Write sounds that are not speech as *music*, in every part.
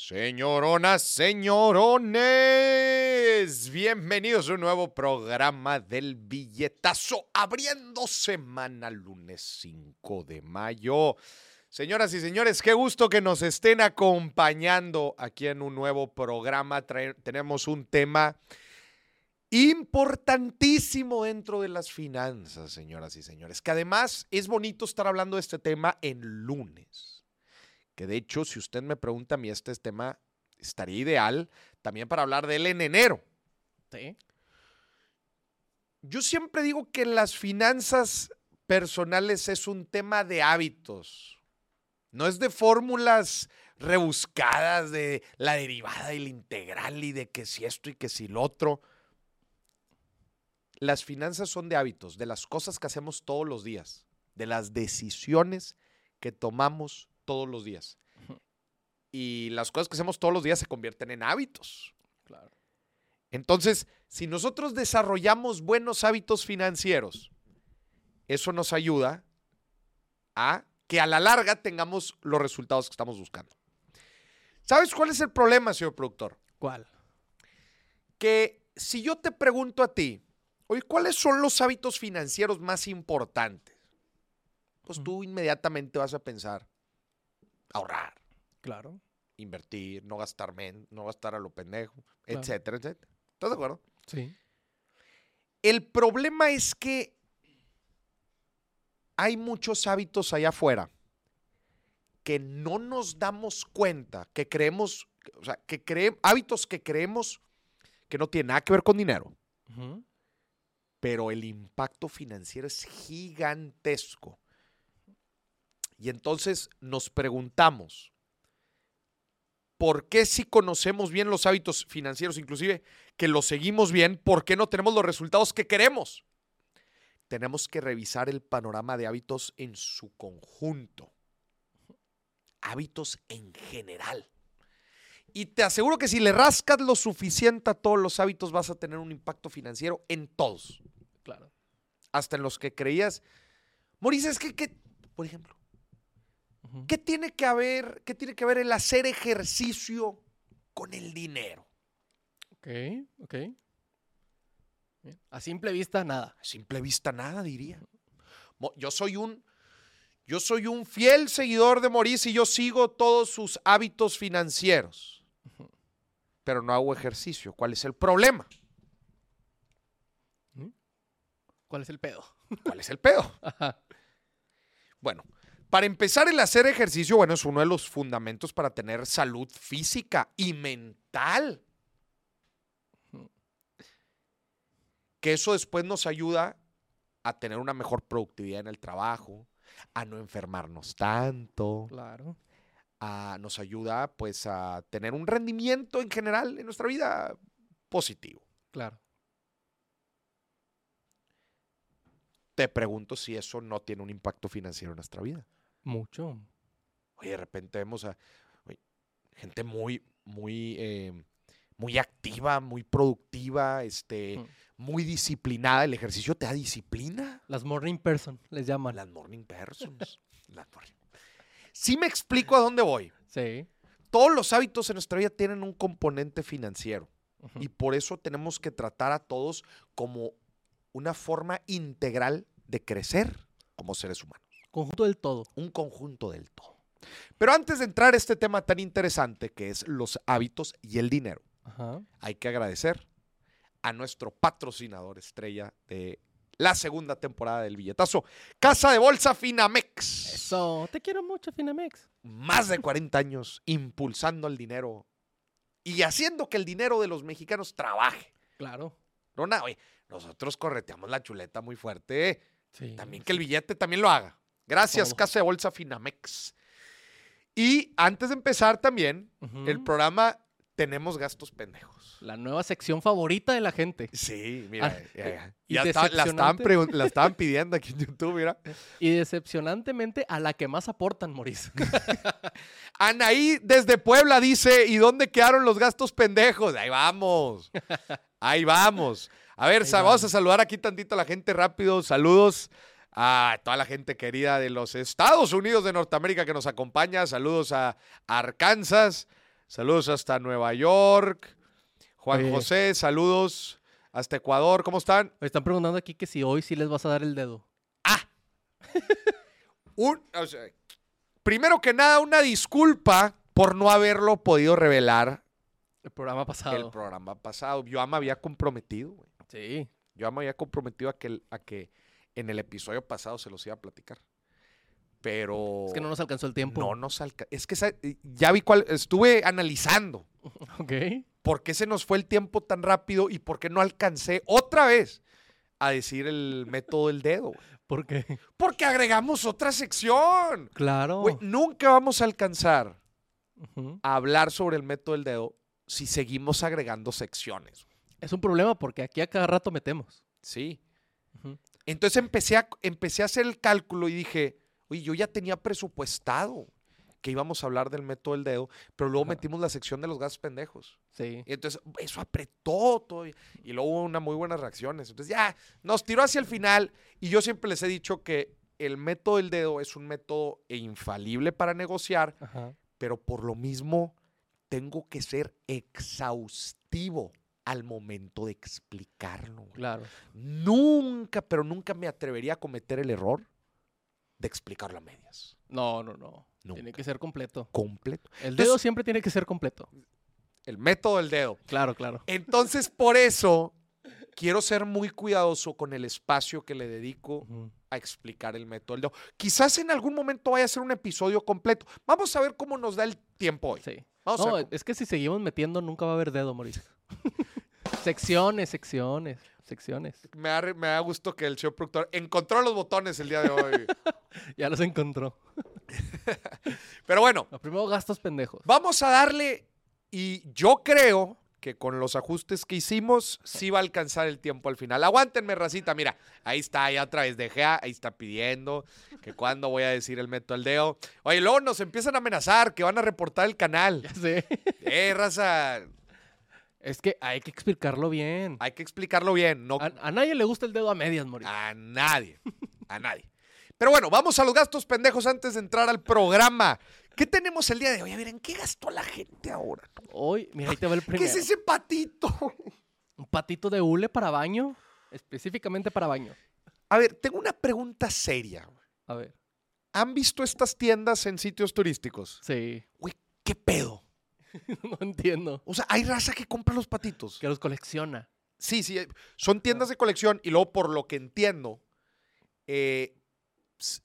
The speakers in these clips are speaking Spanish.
Señoronas, señorones, bienvenidos a un nuevo programa del billetazo, abriendo semana lunes 5 de mayo. Señoras y señores, qué gusto que nos estén acompañando aquí en un nuevo programa. Tenemos un tema importantísimo dentro de las finanzas, señoras y señores, que además es bonito estar hablando de este tema en lunes que de hecho, si usted me pregunta a mí, este tema estaría ideal también para hablar de él en enero. Sí. Yo siempre digo que las finanzas personales es un tema de hábitos, no es de fórmulas rebuscadas de la derivada y la integral y de que si esto y que si lo otro. Las finanzas son de hábitos, de las cosas que hacemos todos los días, de las decisiones que tomamos todos los días. Y las cosas que hacemos todos los días se convierten en hábitos. Claro. Entonces, si nosotros desarrollamos buenos hábitos financieros, eso nos ayuda a que a la larga tengamos los resultados que estamos buscando. ¿Sabes cuál es el problema, señor productor? ¿Cuál? Que si yo te pregunto a ti, oye, ¿cuáles son los hábitos financieros más importantes? Pues tú inmediatamente vas a pensar, ahorrar, Claro. invertir, no gastar men, no gastar a lo pendejo, Claro. etcétera, etcétera. ¿Estás de acuerdo? Sí. El problema es que hay muchos hábitos allá afuera que no nos damos cuenta, que creemos, o sea, que hábitos que creemos que no tienen nada que ver con dinero, pero el impacto financiero es gigantesco. Y entonces nos preguntamos, ¿por qué si conocemos bien los hábitos financieros, inclusive que los seguimos bien, por qué no tenemos los resultados que queremos? Tenemos que revisar el panorama de hábitos en su conjunto. Hábitos en general. Y te aseguro que si le rascas lo suficiente a todos los hábitos vas a tener un impacto financiero en todos Claro. hasta en los que creías. Mauricio, es que, que, por ejemplo, ¿qué tiene que haber, qué tiene que ver el hacer ejercicio con el dinero? Ok, ok. Bien. A simple vista, nada. A simple vista nada, diría. Yo soy un, yo soy un fiel seguidor de Mauricio y yo sigo todos sus hábitos financieros, pero no hago ejercicio. ¿Cuál es el problema? ¿Cuál es el pedo? ¿Cuál es el pedo? *laughs* Ajá. Bueno, para empezar, el hacer ejercicio, bueno, es uno de los fundamentos para tener salud física y mental. Que eso después nos ayuda a tener una mejor productividad en el trabajo, a no enfermarnos tanto, Claro. a- nos ayuda pues a tener un rendimiento en general en nuestra vida positivo. Claro. Te pregunto si eso no tiene un impacto financiero en nuestra vida. Mucho. Oye, de repente vemos a oye, gente muy, muy, eh, muy activa, muy productiva, este, Mm. muy disciplinada. El ejercicio te da disciplina. Las morning person les llaman. Las morning persons. *laughs* Las morning- Sí me explico a dónde voy. Sí. Todos los hábitos en nuestra vida tienen un componente financiero y por eso tenemos que tratar a todos como una forma integral de crecer como seres humanos. Conjunto del todo. un conjunto del todo. Pero antes de entrar a este tema tan interesante que es los hábitos y el dinero, Ajá. hay que agradecer a nuestro patrocinador estrella de la segunda temporada del billetazo, Casa de Bolsa Finamex. Eso. Te quiero mucho, Finamex. Más de 40 años impulsando el dinero y haciendo que el dinero de los mexicanos trabaje. Claro. No, nada, oye, nosotros correteamos la chuleta muy fuerte. ¿eh? Sí. También que el billete también lo haga. Gracias, Todo. Casa de Bolsa Finamex. Y antes de empezar también, el programa tenemos gastos pendejos. La nueva sección favorita de la gente. Sí, mira. Ah, ya, ya. y Ya está- la, estaban la pidiendo aquí en YouTube, mira. *laughs* Y decepcionantemente a la que más aportan, Maurice. *laughs* Anaí desde Puebla dice, ¿y dónde quedaron los gastos pendejos? Ahí vamos. *laughs* Ahí vamos. A ver, Ahí vamos a saludar aquí tantito a la gente rápido. Saludos a toda la gente querida de los Estados Unidos de Norteamérica que nos acompaña. Saludos a Arkansas. Saludos hasta Nueva York. Juan Oye. José, saludos hasta Ecuador. ¿Cómo están? Me están preguntando aquí que si hoy sí les vas a dar el dedo. *laughs* Un- o sea, primero que nada, una disculpa por no haberlo podido revelar El programa pasado. el programa pasado. Yo ya me había comprometido, güey. Sí. Yo ya me había comprometido a que, el- a que en el episodio pasado se los iba a platicar. Pero. Es que no nos alcanzó el tiempo. No nos alcanza. Es que sa- ya vi cuál. Estuve analizando *laughs* Ok. por qué se nos fue el tiempo tan rápido y por qué no alcancé otra vez a decir el método del dedo. ¿Por qué? Porque agregamos otra sección. Claro. Nunca vamos a alcanzar a hablar sobre el método del dedo si seguimos agregando secciones. Es un problema porque aquí a cada rato metemos. Sí. Ujú. Entonces empecé a, empecé a hacer el cálculo y dije, oye, yo ya tenía presupuestado que íbamos a hablar del método del dedo, pero luego Ajá. metimos la sección de los gastos pendejos. Sí. Y entonces eso apretó todo. Y y luego hubo unas muy buenas reacciones. Entonces ya nos tiró hacia el final. Y yo siempre les he dicho que el método del dedo es un método infalible para negociar, Ajá. pero por lo mismo tengo que ser exhaustivo al momento de explicarlo. güey. Claro. Nunca, pero nunca me atrevería a cometer el error de explicarlo a medias. No, no, no. Tiene que ser completo. Completo. El Entonces- dedo siempre tiene que ser completo. El método del dedo. Claro, claro. Entonces, por eso, quiero ser muy cuidadoso con el espacio que le dedico a explicar el método del dedo. Quizás en algún momento vaya a ser un episodio completo. Vamos a ver cómo nos da el tiempo hoy. Sí. Vamos a ver es que si seguimos metiendo nunca va a haber dedo, Mauricio. *laughs* secciones, secciones, secciones. Me da, me da gusto que el señor productor encontró los botones el día de hoy. *laughs* Ya los encontró. *laughs* Pero bueno, Los primeros gastos pendejos. vamos a darle, y yo creo que con los ajustes que hicimos, sí va a alcanzar el tiempo al final. Aguántenme, racita, mira, ahí está, ya otra vez de Gea, ahí está pidiendo que cuando voy a decir el método del dedo. Oye, luego nos empiezan a amenazar que van a reportar el canal. *laughs* Ya sé. Eh, raza, Es que hay que explicarlo bien. hay que explicarlo bien, no A, a nadie le gusta el dedo a medias, Mauricio. a nadie, a nadie. Pero bueno, vamos a los gastos pendejos antes de entrar al programa. ¿Qué tenemos el día de hoy? A ver, ¿en qué gastó la gente ahora? Hoy, mira, ahí te va el *laughs* ¿Qué primero. es ese patito? Un patito de hule para baño. Específicamente para baño. A ver, tengo una pregunta seria. A ver. ¿Han visto estas tiendas en sitios turísticos? Sí. Güey, ¿qué pedo? *laughs* no entiendo. O sea, hay raza que compra los patitos. Que los colecciona. Sí, sí, eh, son tiendas de colección y luego por lo que entiendo, eh,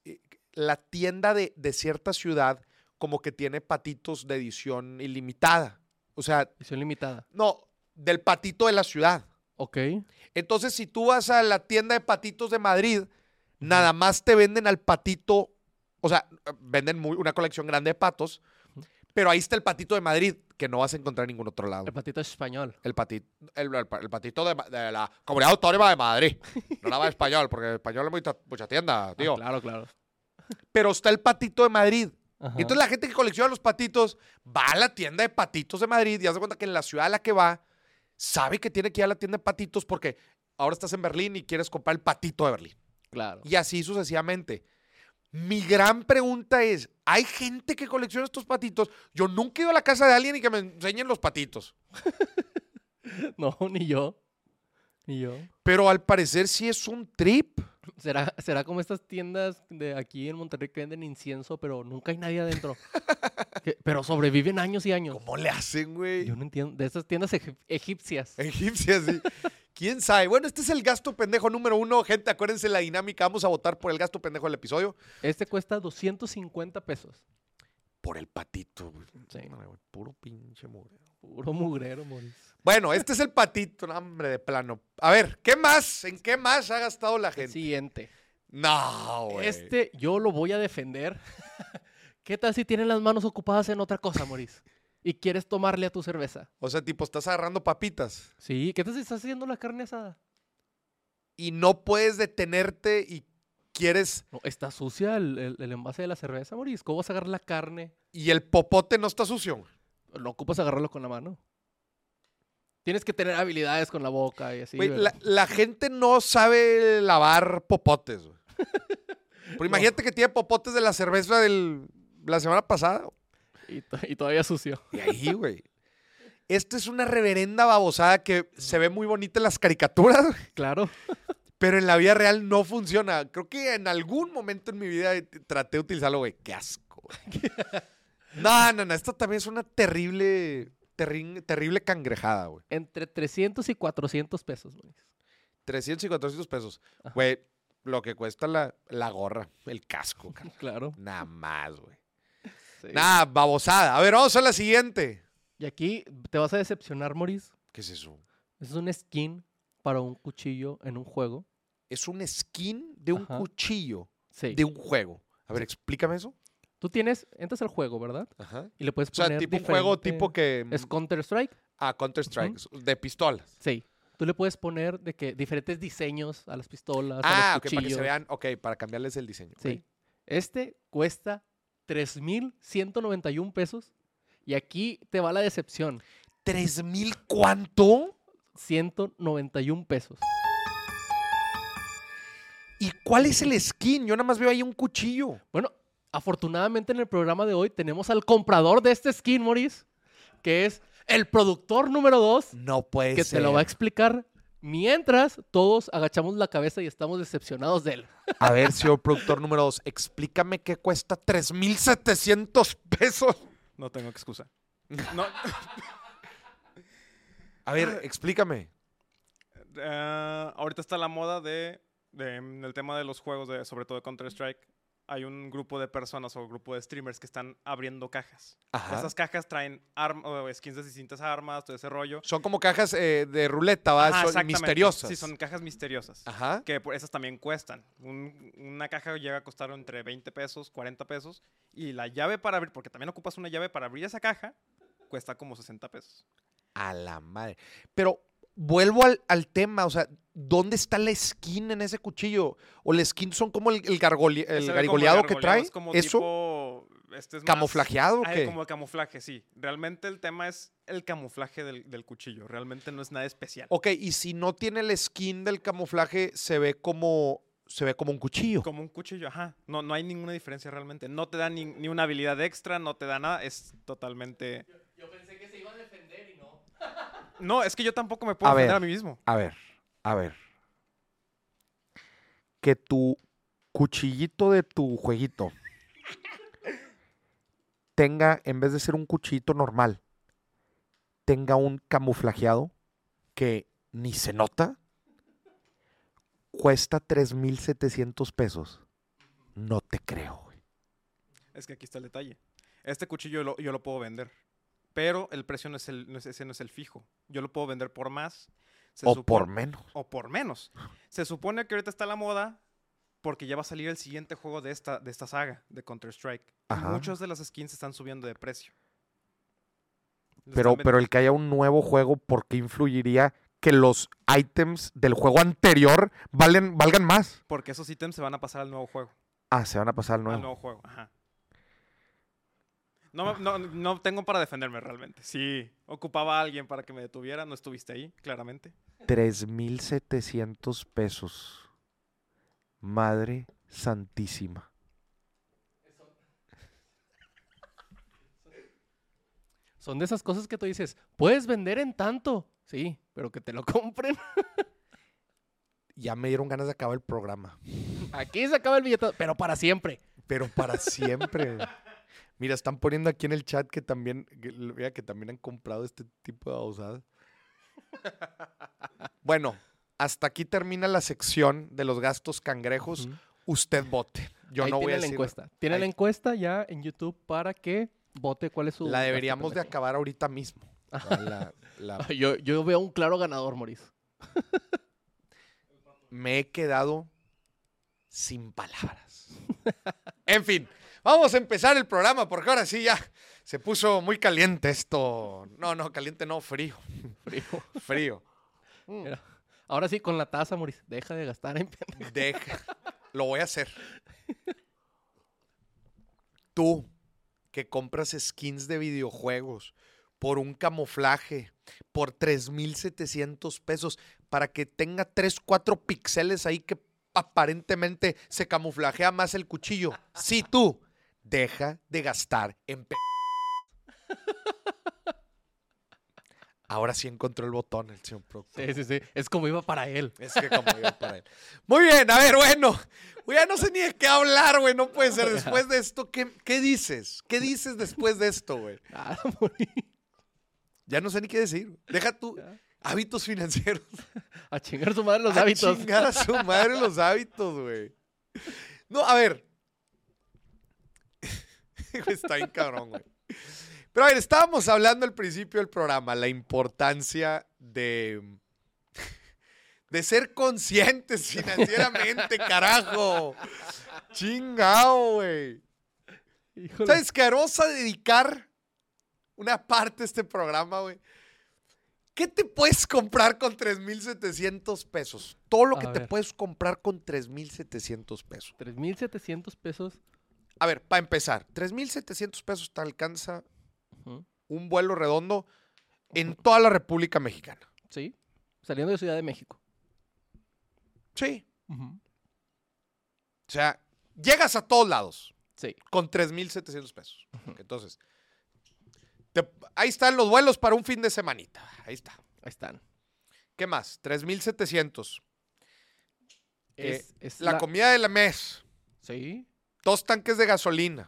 eh, la tienda de, de cierta ciudad como que tiene patitos de edición ilimitada. O sea, Edición limitada. no, del patito de la ciudad. Ok. Entonces, si tú vas a la tienda de patitos de Madrid, nada más te venden al patito, o sea, venden muy- una colección grande de patos. Pero ahí está el patito de Madrid, que no vas a encontrar en ningún otro lado. El patito es español. El patito, el, el pa- el patito de, la Comunidad Autónoma de Madrid. No la *laughs* va español, porque el español es mucha, mucha tienda, Ah, tío. claro, claro. Pero está el patito de Madrid. Ajá. Y entonces la gente que colecciona los patitos va a la tienda de patitos de Madrid y hace cuenta que en la ciudad a la que va, sabe que tiene que ir a la tienda de patitos porque ahora estás en Berlín y quieres comprar el patito de Berlín. Claro. Y así sucesivamente. Mi gran pregunta es, ¿hay gente que colecciona estos patitos? Yo nunca he ido a la casa de alguien y que me enseñen los patitos. *laughs* No, ni yo. Ni yo. Pero al parecer sí es un trip. ¿Será, será como estas tiendas de aquí en Monterrey que venden incienso, pero nunca hay nadie adentro. *laughs* Que- pero sobreviven años y años. ¿Cómo le hacen, güey? Yo no entiendo. De esas tiendas egip- egipcias. Egipcias, sí. *laughs* ¿Quién sabe? Bueno, este es el gasto pendejo número uno. Gente, acuérdense la dinámica. Vamos a votar por el gasto pendejo del episodio. Este cuesta 250 pesos. Por el patito, güey. Sí. No, güey, Puro pinche mugre. Puro mugrero, Moris. Bueno, este es el patito, no, hombre, de plano. A ver, ¿qué más? ¿En qué más ha gastado la gente? Siguiente. No, güey. Este yo lo voy a defender. *laughs* ¿Qué tal si tienen las manos ocupadas en otra cosa, Moris? Y quieres tomarle a tu cerveza. O sea, tipo, estás agarrando papitas Sí, ¿qué si estás haciendo la carne asada? y no puedes detenerte y quieres. No, está sucia el, el- el envase de la cerveza, Moris. ¿Cómo vas a agarrar la carne? Y el popote no está sucio. No ocupas agarrarlo con la mano. Tienes que tener habilidades con la boca y así. La, la gente no sabe lavar popotes. *laughs* Pero imagínate que tiene popotes de la cerveza de la semana pasada. Y Y, to- y todavía sucio. Y ahí, güey. Esta es una reverenda babosada que se ve muy bonita en las caricaturas, güey, Claro. pero en la vida real no funciona. Creo que en algún momento en mi vida traté de utilizarlo, güey. Qué asco. güey. No, no, no. Esto también es una terrible, terri- terrible cangrejada, güey. Entre 300 y 400 pesos, Moris. 300 y 400 pesos. Güey, lo que cuesta la, la gorra, el casco, cara. *laughs* Claro. Nada más, güey. Sí. Nada, babosada. A ver, vamos a la siguiente. Y aquí te vas a decepcionar, Moris. ¿Qué es eso? Es un skin para un cuchillo en un juego. Es un skin de un Ajá. cuchillo Sí. de un juego. A ver, explícame eso. Tú tienes, entras al juego, ¿verdad? Ajá. Y le puedes O sea, poner tipo un juego tipo que... ¿Es Counter-Strike? Ah, Counter-Strike, de pistolas. Sí. Tú le puedes poner de que diferentes diseños a las pistolas, Ah, a para que se vean, ok, para cambiarles el diseño. Sí. Este cuesta 3,191 pesos. Y aquí te va la decepción. ¿Tres mil cuánto? 191 pesos. ¿Y cuál es el skin? Yo nada más veo ahí un cuchillo. Bueno, afortunadamente en el programa de hoy tenemos al comprador de este skin, Maurice, que es el productor número 2, No puede que ser. te lo va a explicar mientras todos agachamos la cabeza y estamos decepcionados de él. *laughs* A ver, señor productor número dos, explícame qué cuesta 3,700 pesos. No tengo excusa. No, A ver, explícame. eh, ahorita está la moda de, de, mm, el tema de los juegos, de, sobre todo de Counter-Strike. Hay un grupo de personas o grupo de streamers que están abriendo cajas. Ajá. Esas cajas traen arm- o skins de distintas armas, todo ese rollo. Son como cajas eh, de ruleta, ¿va? Ajá, son misteriosas. Sí, son cajas misteriosas. Ajá. Que por- esas también cuestan. Un- una caja llega a costar entre 20 pesos, 40 pesos. Y la llave para abrir, porque también ocupas una llave para abrir esa caja, cuesta como 60 pesos. A la madre. Pero vuelvo al, al tema, o sea, ¿dónde está la skin en ese cuchillo? ¿O la skin son como el, el, gargoli- el Se ve como garigoleado que trae? es como ¿Eso? tipo, este es más- ¿Camuflajeado o Ah, qué? como camuflaje, sí. Realmente el tema es el camuflaje del, del cuchillo. Realmente no es nada especial. Ok, y si no tiene el skin del camuflaje, se ve como, se ve como un cuchillo. Como un cuchillo, ajá. No, no hay ninguna diferencia realmente. No te da ni, ni una habilidad extra, no te da nada. Es totalmente... Yo pensé que se iba a defender y no. No, es que yo tampoco me puedo A defender ver. a mí mismo. A ver, a ver. Que tu cuchillito de tu jueguito tenga, en vez de ser un cuchillito normal, tenga un camuflajeado que ni se nota, cuesta 3,700 pesos. No te creo, güey. Es que aquí está el detalle. Este cuchillo lo- yo lo puedo vender. Pero el precio no es el, no es- ese no es el fijo. Yo lo puedo vender por más. Se O supone- por menos. o por menos. Se supone que ahorita está la moda porque ya va a salir el siguiente juego de esta, de esta saga, de Counter-Strike. Muchos de las skins están subiendo de precio. Pero, pero el que haya un nuevo juego, ¿por qué influiría que los ítems del juego anterior valen, valgan más? Porque esos ítems se van a pasar al nuevo juego. Ah, se van a pasar al Al nuevo. nuevo juego, ajá. No, no, no tengo para defenderme realmente. Si ocupaba a alguien para que me detuviera, no estuviste ahí, claramente. 3,700 pesos. Madre santísima. Son de esas cosas que tú dices, puedes vender en tanto. Sí, pero que te lo compren. *laughs* Ya me dieron ganas de acabar el programa. Aquí se acaba el billete, pero para siempre. Pero para siempre. Mira, están poniendo aquí en el chat que también, que, que también han comprado este tipo de babosadas. *laughs* Bueno, hasta aquí termina la sección de los gastos cangrejos. Usted vote. Yo Ahí no voy tiene a la decir. encuesta. Tiene la encuesta ya en YouTube para que vote cuál es su. La deberíamos de acabar ahorita mismo. *laughs* La- la- *laughs* Yo, yo veo un claro ganador, Maurice. me he quedado sin palabras. En fin, vamos a empezar el programa porque ahora sí ya se puso muy caliente esto. No, no, caliente no, frío. Frío. *laughs* Frío. Mira, Ahora sí, con la taza, Maurice. Deja de gastar en. Deja. Lo voy a hacer. Tú que compras skins de videojuegos por un camuflaje, por 3,700 pesos, para que tenga 3, 4 píxeles ahí que aparentemente se camuflajea más el cuchillo. Sí, tú, deja de gastar en p Ahora sí encontró el botón, el señor productor. Sí, sí, sí. Es como iba para él. Es que como iba para él. Muy bien, a ver, bueno. Ya no sé ni de qué hablar, güey. No puede ser. *laughs* Después de esto, ¿qué, dices? ¿Qué dices después de esto, güey? Ah, *laughs* Nada, Ya no sé ni qué decir. Deja tú. Hábitos financieros. *laughs* A chingar a su madre los hábitos. A chingar a su madre los hábitos, güey. No, a ver. *laughs* Está bien cabrón, güey. Pero a ver, estábamos hablando al principio del programa, la importancia de, de ser conscientes financieramente, *laughs* carajo. Chingao, güey. ¿Sabes qué? Vamos a dedicar una parte de este programa, güey. ¿Qué te puedes comprar con 3,700 pesos? Todo lo A que te puedes comprar con 3,700 pesos. 3.700 pesos. A ver, para empezar, 3,700 pesos te alcanza un vuelo redondo en toda la República Mexicana. Sí. Saliendo de Ciudad de México. Sí. O sea, llegas a todos lados Sí. con 3,700 pesos. Entonces, te- ahí están los vuelos para un fin de semanita. Ahí está. Ahí están. ¿Qué más? 3,700. Eh, Es, es La, comida de la mes. Sí. Dos tanques de gasolina.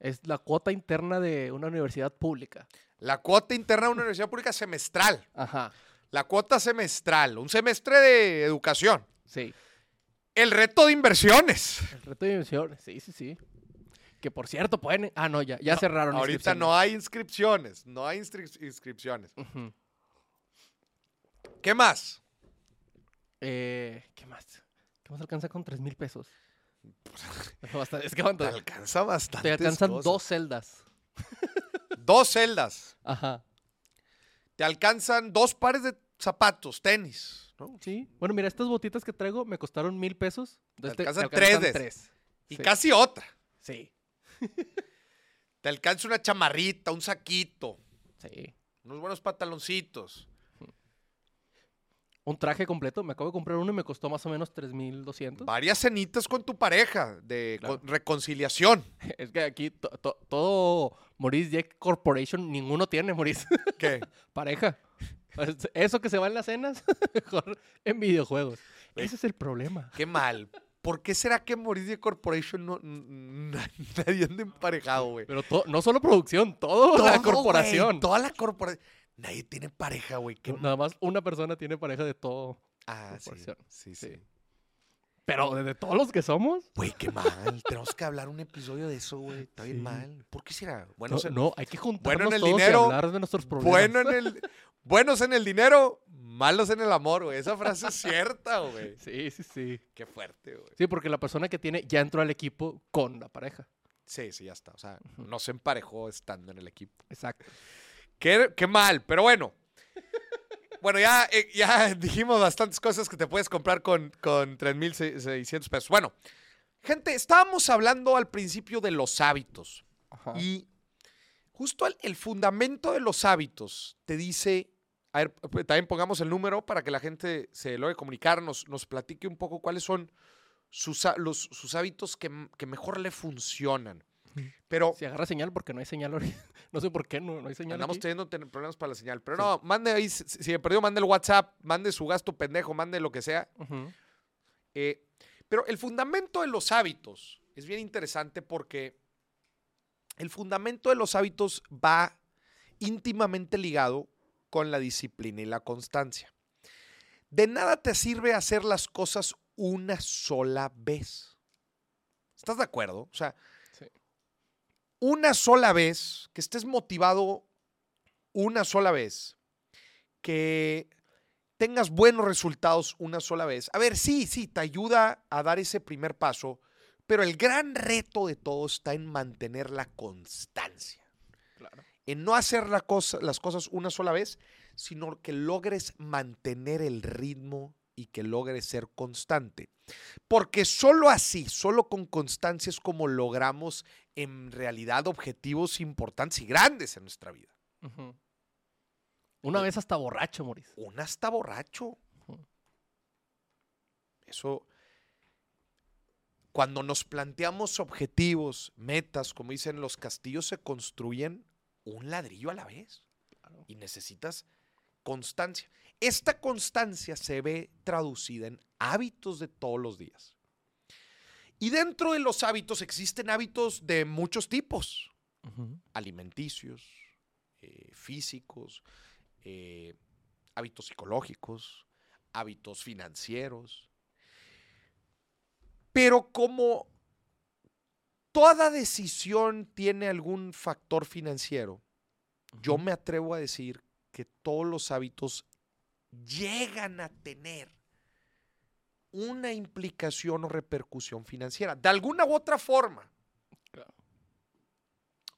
Es la cuota interna de una universidad pública. La cuota interna de una universidad pública semestral. Ajá. La cuota semestral. Un semestre de educación. Sí. El reto de inversiones. El reto de inversiones. Sí, sí, sí. Que por cierto, pueden. Ah, no, ya, ya cerraron. Ahorita no hay inscripciones. No hay inscri- inscripciones. ¿Qué más? Eh, ¿Qué más? ¿Qué más alcanza con 3 mil pesos? *laughs* Bastante- es que. Te alcanza bastante. Te alcanzan dos celdas. *laughs* Dos celdas. Ajá. Te alcanzan dos pares de zapatos, tenis. ¿no? Sí. Bueno, mira, estas botitas que traigo me costaron mil pesos. Te- te alcanzan tres de- tres. Y Sí. casi otra. Sí. Te alcanza una chamarrita, un saquito, Sí. unos buenos pantaloncitos. Un traje completo. Me acabo de comprar uno y me costó más o menos 3,200. Varias cenitas con tu pareja de Claro. reconciliación. *laughs* Es que aquí to- to- todo Maurice Jack Corporation, ninguno tiene, Maurice. *laughs* ¿Qué? Pareja. Es- Eso que se va en las cenas, *laughs* mejor en videojuegos. Ese es el problema. Qué mal. ¿Por qué será que Mauricio Corporation no, nadie anda emparejado, güey? Pero no solo producción, toda Todo, la corporación. toda la corporación. Nadie tiene pareja, güey. Nada más una persona tiene pareja de todo. Ah, sí, sí, sí. Sí. Pero de, todos los que somos. Güey, qué mal. *laughs* Tenemos que hablar un episodio de eso, güey. Está bien Sí. mal. ¿Por qué será? Bueno, No, se- no, hay que juntarnos en el todos dinero, y hablar de nuestros problemas. bueno en el, *laughs* buenos en el dinero, malos en el amor, güey. Esa frase es cierta, güey. *laughs* Sí, sí, sí. Qué fuerte, güey. Sí, porque la persona que tiene ya entró al equipo con la pareja. Sí, sí, ya está. O sea, no se emparejó estando en el equipo. Exacto. Qué, qué mal, pero bueno. Bueno, ya, eh, ya *laughs* dijimos bastantes cosas que te puedes comprar con, con 3.600 pesos. Bueno, gente, estábamos hablando al principio de los hábitos. Ajá. Y justo el, el fundamento de los hábitos te dice, a ver, también pongamos el número para que la gente se logre comunicar, nos, nos platique un poco cuáles son sus, los, sus hábitos que, que mejor le funcionan. Pero Si agarra señal porque no hay señal ahorita. *laughs* No sé por qué no, no hay señal. andamos aquí. teniendo ten- problemas para la señal. Pero Sí. no, mande ahí, si, si me perdió, mande el WhatsApp, mande su gasto pendejo, mande lo que sea. Ujú. Eh, pero el fundamento de los hábitos es bien interesante porque el fundamento de los hábitos va íntimamente ligado con la disciplina y la constancia. De nada te sirve hacer las cosas una sola vez. ¿Estás de acuerdo? O sea. Una sola vez, que estés motivado una sola vez, que tengas buenos resultados una sola vez. A ver, sí, sí, te ayuda a dar ese primer paso, pero el gran reto de todo está en mantener la constancia, Claro. en no hacer la cosa- las cosas una sola vez, sino que logres mantener el ritmo y que logres ser constante. Porque solo así, solo con constancia es como logramos en realidad objetivos importantes y grandes en nuestra vida. Una vez hasta borracho, Maurice. Un hasta borracho. Eso, cuando nos planteamos objetivos, metas, como dicen, los castillos se construyen un ladrillo a la vez. Claro. Y necesitas constancia. Esta constancia se ve traducida en hábitos de todos los días. Y dentro de los hábitos existen hábitos de muchos tipos, alimenticios, eh, físicos, eh, hábitos psicológicos, hábitos financieros. Pero como toda decisión tiene algún factor financiero, yo me atrevo a decir que todos los hábitos llegan a tener una implicación o repercusión financiera, de alguna u otra forma. Claro.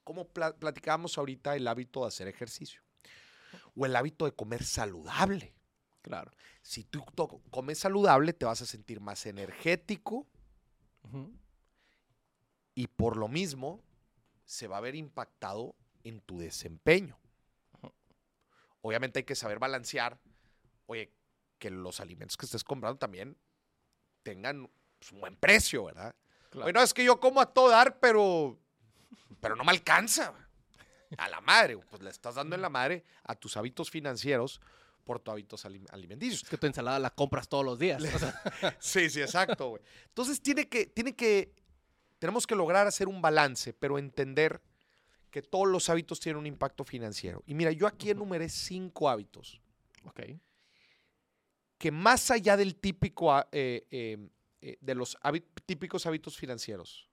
Como pla- platicábamos ahorita, el hábito de hacer ejercicio o el hábito de comer saludable. Claro. Si tú comes saludable, te vas a sentir más energético y por lo mismo se va a ver impactado en tu desempeño. Obviamente hay que saber balancear, oye, que los alimentos que estés comprando también tengan pues, un buen precio, ¿verdad? Claro. Oye, no, es que yo como a todo dar, pero, pero no me alcanza. A la madre, pues le estás dando en la madre a tus hábitos financieros por tus hábitos alim- alimenticios. Es que tu ensalada la compras todos los días. o sea, *laughs* Sí, sí, exacto, güey. Entonces tiene que, tiene que, tenemos que lograr hacer un balance, pero entender que todos los hábitos tienen un impacto financiero. Y mira, yo aquí enumeré cinco hábitos ok. Que más allá del típico, ah, eh, eh, eh, de los típicos hábitos financieros,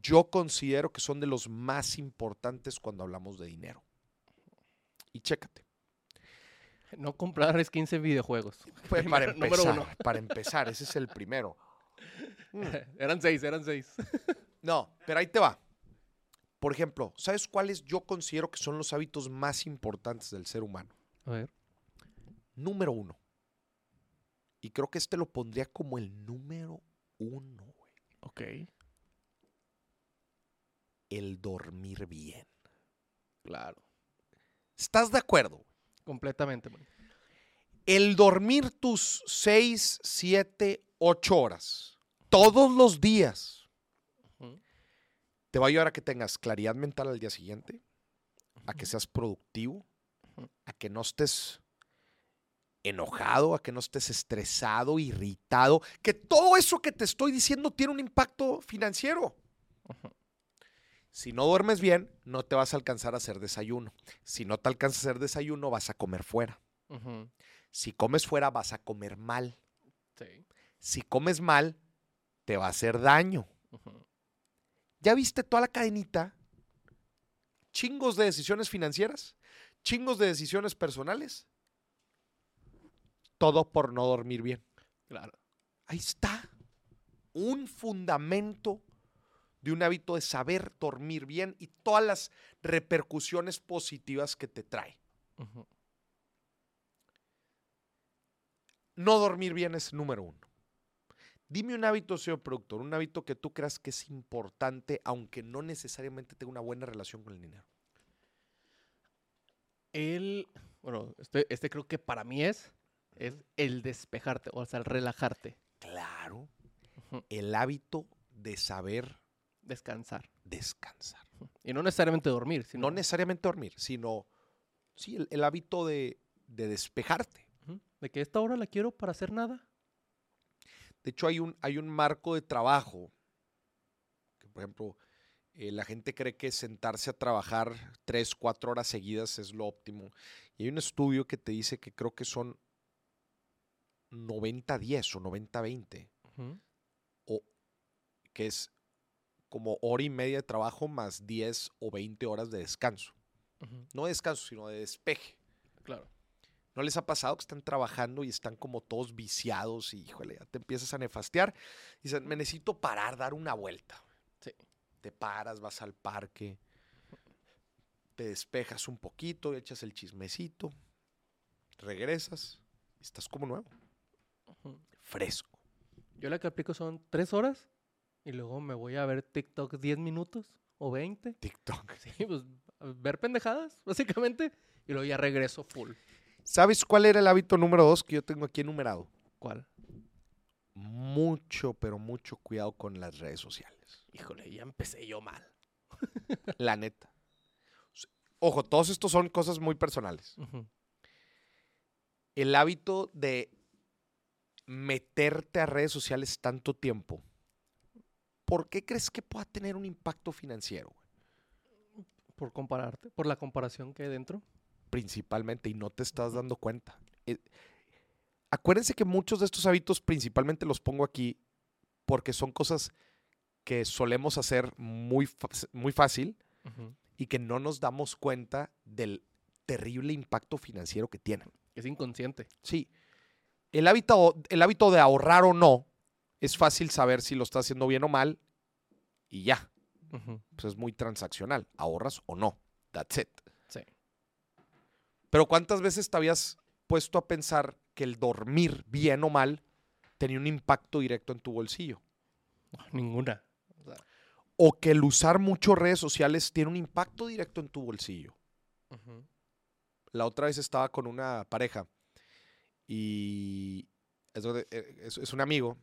yo considero que son de los más importantes cuando hablamos de dinero. Y chécate. No comprar skins en videojuegos. *laughs* Para Primero- *laughs* número empezar, uno. para empezar, ese es el primero. *laughs* Eran seis, eran seis. No, pero ahí te va. Por ejemplo, ¿sabes cuáles yo considero que son los hábitos más importantes del ser humano? A ver. Número uno. Y creo que este lo pondría como el número uno, güey. Ok. El dormir bien. Claro. ¿Estás de acuerdo? Completamente. man. El dormir tus seis, siete, ocho horas todos los días te va a ayudar a que tengas claridad mental al día siguiente, a que seas productivo, a que no estés enojado, a que no estés estresado, irritado, que todo eso que te estoy diciendo tiene un impacto financiero. Si no duermes bien, no te vas a alcanzar a hacer desayuno. Si no te alcanzas a hacer desayuno, vas a comer fuera. Si comes fuera, vas a comer mal. Sí. Si comes mal, te va a hacer daño. ¿Ya viste toda la cadenita? Chingos de decisiones financieras, chingos de decisiones personales. Todo por no dormir bien. Claro. Ahí está. Un fundamento de un hábito de saber dormir bien y todas las repercusiones positivas que te trae. No dormir bien es número uno. Dime un hábito, señor productor, un hábito que tú creas que es importante, aunque no necesariamente tenga una buena relación con el dinero. El, bueno, este, este creo que para mí es, es el despejarte, o sea, el relajarte, Claro. El hábito de saber descansar. descansar. Y no necesariamente dormir, sino No necesariamente dormir, sino sí, el, el hábito de, de despejarte. De que esta hora la quiero para hacer nada. De hecho, hay un, hay un marco de trabajo que, por ejemplo, eh, la gente cree que sentarse a trabajar tres, cuatro horas seguidas es lo óptimo. Y hay un estudio que te dice que creo que son 90-10 o 90-20, Ujú. o que es como hora y media de trabajo más 10 o 20 horas de descanso. No de descanso, sino de despeje. Claro. ¿No les ha pasado que están trabajando y están como todos viciados y, híjole, ya te empiezas a nefastear? Y dicen, me necesito parar, dar una vuelta. Sí. Te paras, vas al parque, te despejas un poquito, echas el chismecito, regresas y estás como nuevo. Fresco. Yo la que aplico son tres horas y luego me voy a ver TikTok 10 minutos o 20. TikTok. Sí, pues ver pendejadas, *laughs* básicamente. Y luego ya regreso full. ¿Sabes cuál era el hábito número dos que yo tengo aquí enumerado? ¿Cuál? Mucho, pero mucho cuidado con las redes sociales. Híjole, ya empecé yo mal. *laughs* La neta. Ojo, todos estos son cosas muy personales. El hábito de meterte a redes sociales tanto tiempo, ¿por qué crees que pueda tener un impacto financiero? güey? Por compararte, por la comparación que hay dentro. Principalmente, y no te estás dando cuenta. Eh, acuérdense que muchos de estos hábitos principalmente los pongo aquí porque son cosas que solemos hacer muy, muy fácil y que no nos damos cuenta del terrible impacto financiero que tienen. Es inconsciente. Sí. El hábito, el hábito de ahorrar o no es fácil saber si lo estás haciendo bien o mal y ya. Pues es muy transaccional. Ahorras o no. That's it. Sí. Pero ¿cuántas veces te habías puesto a pensar que el dormir bien o mal tenía un impacto directo en tu bolsillo? No, ninguna. O sea, O que el usar mucho redes sociales tiene un impacto directo en tu bolsillo. La otra vez estaba con una pareja y es, eh, es- es un amigo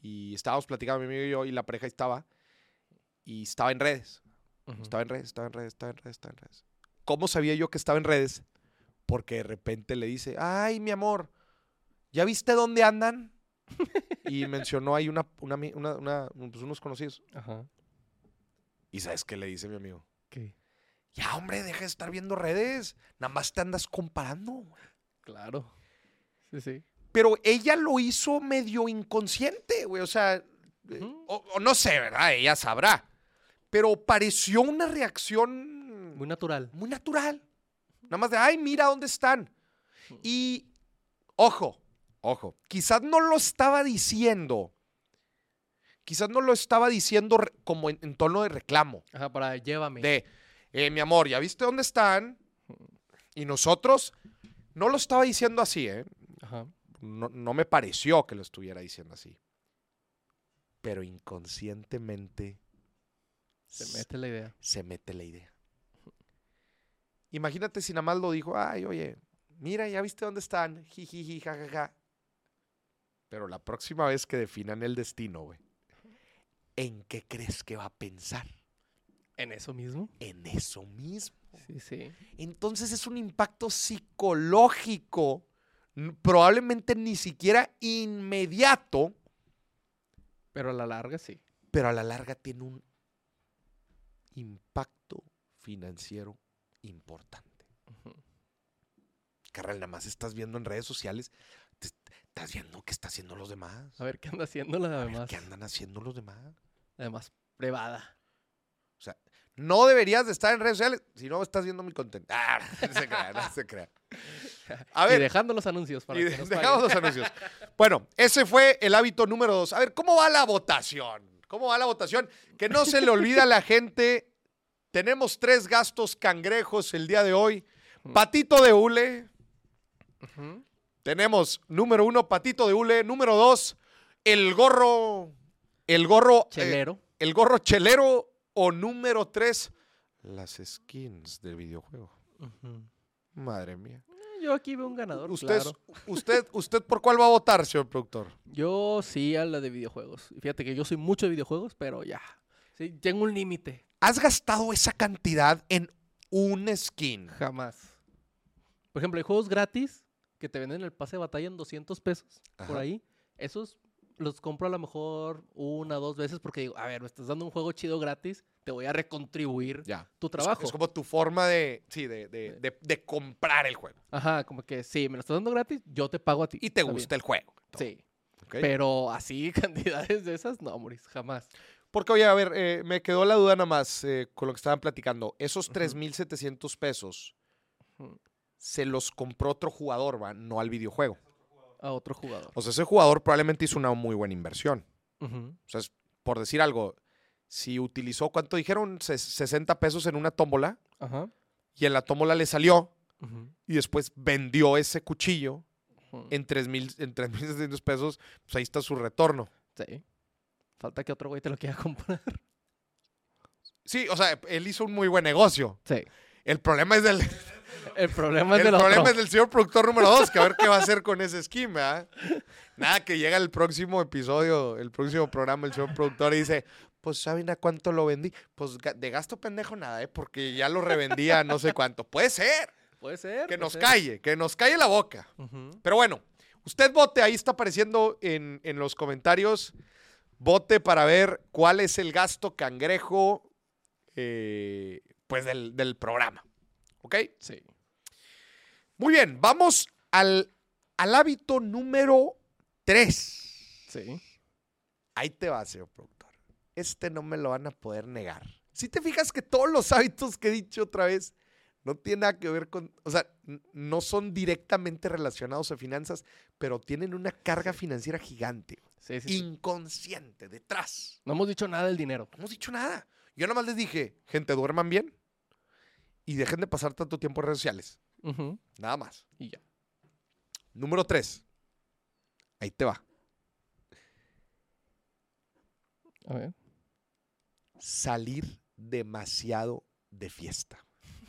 y estábamos platicando mi amigo y yo y la pareja estaba y estaba en redes. Estaba en redes, estaba en redes, estaba en redes, estaba en redes. ¿Cómo sabía yo que estaba en redes? Porque de repente le dice, ay, mi amor, ¿ya viste dónde andan? y *laughs* mencionó ahí una, una, ami- una- una- pues, unos conocidos. Ajá. ¿Y sabes qué le dice mi amigo? ¿Qué? Ya, hombre, deja de estar viendo redes. Nada más te andas comparando. Claro. Sí, sí. Pero ella lo hizo medio inconsciente, güey. O sea, eh, o, o no sé, ¿verdad? Ella sabrá. Pero pareció una reacción Muy natural. muy natural. Nada más de, ay, mira dónde están. Y, ojo, ojo, quizás no lo estaba diciendo. Quizás no lo estaba diciendo como en, en tono de reclamo. Ajá, para llévame. De, eh, mi amor, ¿ya viste dónde están? Y nosotros, no lo estaba diciendo así, ¿eh? Ajá. No, no me pareció que lo estuviera diciendo así. Pero inconscientemente Se mete la idea. se mete la idea. Imagínate si nada más lo dijo, ay, oye, mira, ya viste dónde están, jijiji, jajaja. Pero la próxima vez que definan el destino, güey, ¿en qué crees que va a pensar? En eso mismo. En eso mismo. Sí, sí. Entonces es un impacto psicológico, probablemente ni siquiera inmediato, Pero a la larga sí. pero a la larga tiene un impacto financiero importante. Ujú. Carnal, nada más estás viendo en redes sociales, te- estás viendo qué están haciendo los demás. A ver qué anda haciéndola A ver además. qué andan haciendo los demás. Además, privada. O sea, no deberías de estar en redes sociales si no estás viendo mi contenido. Ah, *laughs* no se crea, no se crea. A *laughs* y dejando los anuncios para y que de- nos dejamos los anuncios. *laughs* Bueno, ese fue el hábito número dos. A ver, ¿cómo va la votación? ¿Cómo va la votación? Que no se le olvida a la gente. Tenemos tres gastos cangrejos el día de hoy. Patito de hule. Tenemos número uno, patito de hule. Número dos, el gorro. El gorro. eh, Chelero. el gorro chelero. O número tres, las skins del videojuego. Madre mía. Yo aquí veo un ganador. ¿Usted, claro. usted, ¿Usted por cuál va a votar, señor productor? Yo sí a la de videojuegos. Fíjate que yo soy mucho de videojuegos, pero ya. Sí, tengo un límite. ¿Has gastado esa cantidad en un skin? Jamás. Por ejemplo, hay juegos gratis que te venden el pase de batalla en 200 pesos. Por ahí. Esos los compro a lo mejor una o dos veces porque digo, a ver, me estás dando un juego chido gratis, te voy a recontribuir Ya. tu trabajo. Es, como tu forma de, sí, de, de- de- de comprar el juego. Ajá, como que sí, me lo estás dando gratis, yo te pago a ti. Y te gusta el juego. Sí. Pero así, *laughs* cantidades de esas, no, Moris, jamás. Porque, oye, a ver, eh, me quedó la duda nada más eh, con lo que estaban platicando. Esos Ujú. 3,700 pesos Ujú. se los compró otro jugador, ¿va? No al videojuego. A otro jugador. O sea, ese jugador probablemente hizo una muy buena inversión. O sea, es- por decir algo, si utilizó, ¿cuánto dijeron? Ses- 60 pesos en una tómbola Ajá. y en la tómbola le salió Ujú. y después vendió ese cuchillo en 3,000 en 3,700 pesos, pues ahí está su retorno. Sí. Falta que otro güey te lo quiera *laughs* comprar. Sí, o sea, él hizo un muy buen negocio. Sí. El problema es del, *laughs* El problema es el del problema otro. es del señor productor número 2, que a ver qué va a hacer con ese ¿verdad? Nada, que llega el próximo episodio, el próximo programa, el señor productor y dice, pues ¿saben a cuánto lo vendí? Pues de gasto pendejo nada, ¿eh? Porque ya lo revendía a no sé cuánto. Puede ser, Puede ser. Que puede nos ser. calle, que nos calle la boca. Pero bueno, usted vote, ahí está apareciendo en, en los comentarios. Vote para ver cuál es el gasto cangrejo eh, pues del, del programa. ¿Ok? Sí. Muy bien, vamos al, al hábito número 3. Sí. Ahí te va, señor productor. Este no me lo van a poder negar. Si te fijas que todos los hábitos que he dicho otra vez no tienen nada que ver con, o sea, no son directamente relacionados a finanzas, pero tienen una carga financiera gigante, Sí, sí, sí. inconsciente, detrás. No hemos dicho nada del dinero. No hemos dicho nada. Yo nada más les dije, gente, duerman bien y dejen de pasar tanto tiempo en redes sociales. Nada más. Y ya. Número 3. Ahí te va. A ver. Salir demasiado de fiesta.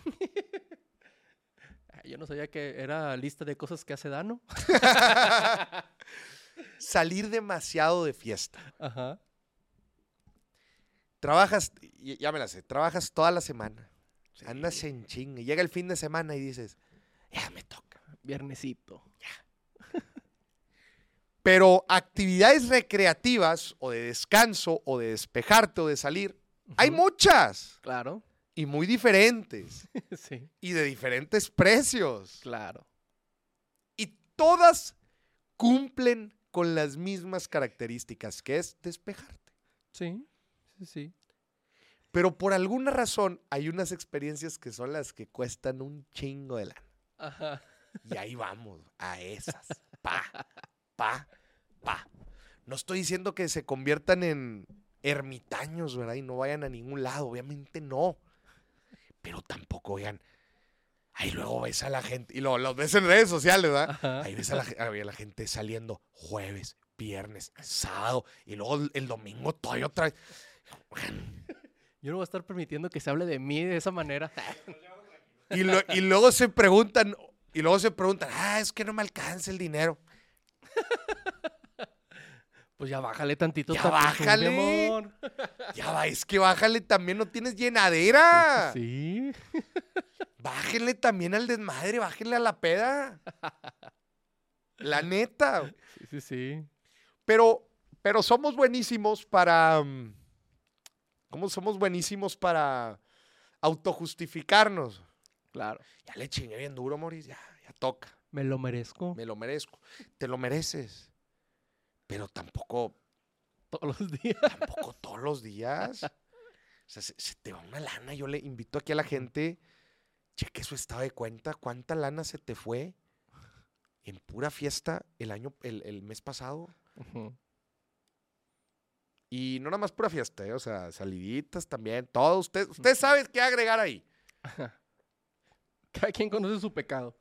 *laughs* Ah, Yo no sabía que era lista de cosas que hace Dano. *laughs* Salir demasiado de fiesta. Ajá. Trabajas, ya me la sé, trabajas toda la semana. Andas en ching. y Llega el fin de semana y dices, ya me toca. Viernesito. *laughs* Pero actividades recreativas o de descanso o de despejarte o de salir, hay muchas Claro. y muy diferentes *laughs* sí. y de diferentes precios. Claro. Y todas cumplen con las mismas características, que es despejarte. Sí. Sí, sí. Pero por alguna razón hay unas experiencias que son las que cuestan un chingo de lana. Ajá. Y ahí vamos, a esas. Pa, pa, pa. No estoy diciendo que se conviertan en ermitaños, ¿verdad? Y no vayan a ningún lado, obviamente no. Pero tampoco, vean. Ahí luego ves a la gente, y lo, los ves en redes sociales, ¿verdad? Ajá. Ahí ves a la, a la gente saliendo jueves, viernes, sábado, y luego el, el domingo todavía otra vez. Yo no voy a estar permitiendo que se hable de mí de esa manera. *laughs* Y, lo- y luego se preguntan, y luego se preguntan, ah, es que no me alcanza el dinero. *laughs* Pues ya bájale tantito. Ya mi bájale. amor. *laughs* Ya va, es que bájale también, no tienes llenadera. Sí. Bájenle también al desmadre, bájenle a la peda. La neta. Sí, sí, sí. Pero, pero somos buenísimos para. mm, ¿Cómo somos buenísimos para autojustificarnos? Claro. Ya le chingué bien duro, Moris, ya, ya toca. Me lo merezco Me lo merezco. Te lo mereces. Pero tampoco, todos los *laughs* días. tampoco todos los días. O sea, se, se te va una lana. Yo le invito aquí a la gente, cheque su estado de cuenta, cuánta lana se te fue en pura fiesta el año, el, el mes pasado. Ujú. Y no nada más pura fiesta, ¿eh? o sea, saliditas también, todo. Usted, usted sabe qué agregar ahí. Cada quien conoce su pecado.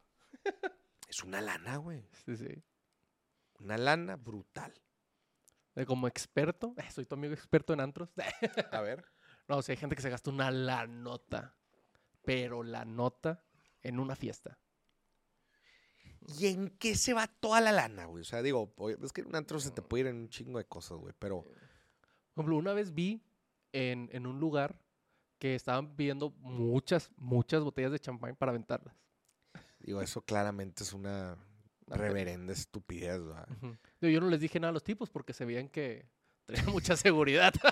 Es una lana, güey. Sí, sí. Una lana brutal. Como experto, eh, soy tu amigo experto en antros. A ver. *laughs* No, si hay gente que se gasta una la nota, pero la nota en una fiesta. ¿Y en qué se va toda la lana, güey? O sea, digo, es que en un antro se te puede ir en un chingo de cosas, güey, pero... Por ejemplo, una vez vi en, en un lugar que estaban pidiendo muchas, muchas botellas de champán para aventarlas. Digo, eso claramente es una reverenda estupidez, ¿verdad? Ujú. Digo, Yo no les dije nada a los tipos porque se veían que tenían *laughs* mucha seguridad. *laughs*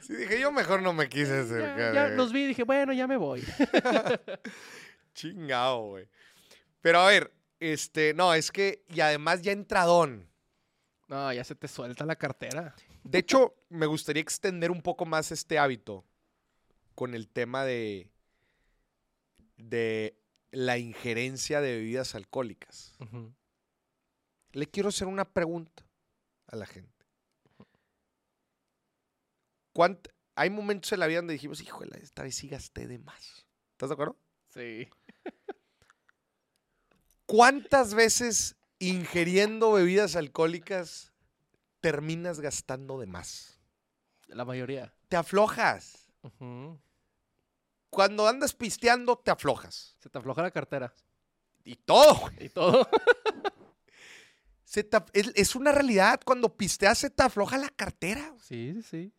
Sí, dije, yo mejor no me quise acercar. ya eh. los vi y dije, bueno, ya me voy. *laughs* Chingado, güey. Pero a ver, este, no, es que, y además ya entradón. No, ya se te suelta la cartera. De hecho, me gustaría extender un poco más este hábito con el tema de, de la injerencia de bebidas alcohólicas. Le quiero hacer una pregunta a la gente. ¿Cuánt- hay momentos en la vida donde dijimos, híjole, esta vez sí gasté de más. ¿Estás de acuerdo? Sí. ¿Cuántas veces ingiriendo bebidas alcohólicas terminas gastando de más? La mayoría. Te aflojas. Cuando andas pisteando, te aflojas. Se te afloja la cartera. Y todo. Y todo. *laughs* Se te af- es, es una realidad. Cuando pisteas, se te afloja la cartera. Sí, sí, sí.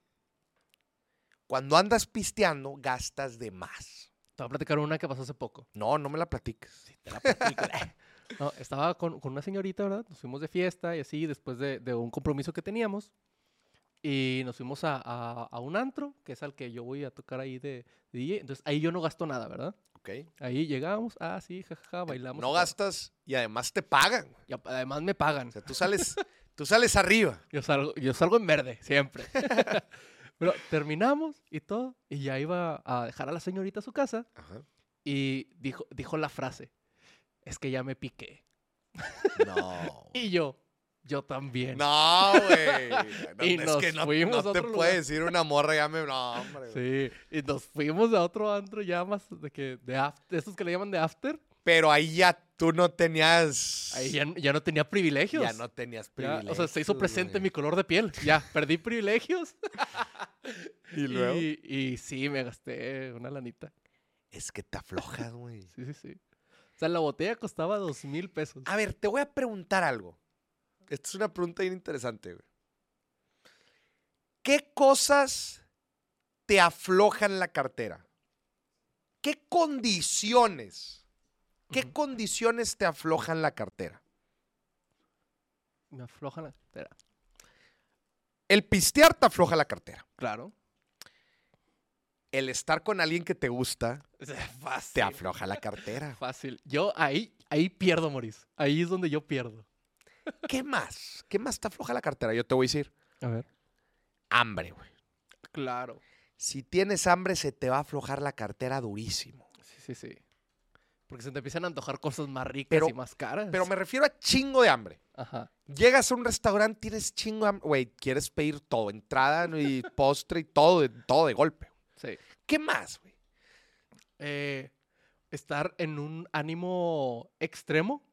Cuando andas pisteando, gastas de más. Te voy a platicar una que pasó hace poco. No, no me la platiques. Te la platico. *laughs* No, estaba con, con una señorita, ¿verdad? Nos fuimos de fiesta y así, después de, de un compromiso que teníamos. Y nos fuimos a, a- a un antro, que es al que yo voy a tocar ahí de, de DJ. Entonces, ahí yo no gasto nada, ¿verdad? Ok. Ahí llegamos, ah, sí, jajaja, bailamos. No gastas y además te pagan. Y además me pagan. O sea, tú sales, tú sales arriba. *laughs* Yo salgo, yo salgo en verde, siempre. *laughs* Pero terminamos y todo. Y ya iba a dejar a la señorita a su casa. Ajá. Y dijo, dijo la frase, es que ya me piqué. No. *laughs* Y yo, yo también. No, güey. *laughs* No, Y es nos que no, fuimos no a te puede decir una morra, ya me. No, hombre. Sí, y nos fuimos a otro antro ya más de que, de after, estos que le llaman de after. Pero ahí ya tú no tenías. Ahí ya, ya no tenía privilegios. ya no tenías Ya, privilegios. o sea, se hizo presente mi color de piel. Ya, perdí privilegios. *laughs* Y luego. Y, y sí, me gasté una lanita. Es que te aflojas, güey. Sí, sí, sí. Sea, la botella costaba dos mil pesos. A ver, te voy a preguntar algo. Esta es una pregunta bien interesante, güey. ¿Qué cosas te aflojan la cartera? ¿Qué condiciones? ¿Qué condiciones te aflojan la cartera? Me afloja la cartera. El pistear te afloja la cartera. Claro. El estar con alguien que te gusta *laughs* Fácil. te afloja la cartera. *laughs* Fácil. Yo ahí, ahí pierdo, Maurice. Ahí es donde yo pierdo. ¿Qué más? ¿Qué más te afloja la cartera? Yo te voy a decir. A ver. Hambre, güey. Claro. Si tienes hambre, se te va a aflojar la cartera durísimo. Sí, sí, sí. Porque se te empiezan a antojar cosas más ricas Pero- y más caras. Pero me refiero a chingo de hambre. Ajá. Llegas a un restaurante, tienes chingo de hambre. Güey, quieres pedir todo, entrada y postre y todo, de- todo de golpe. Sí. ¿Qué más, güey? Eh, estar en un ánimo extremo.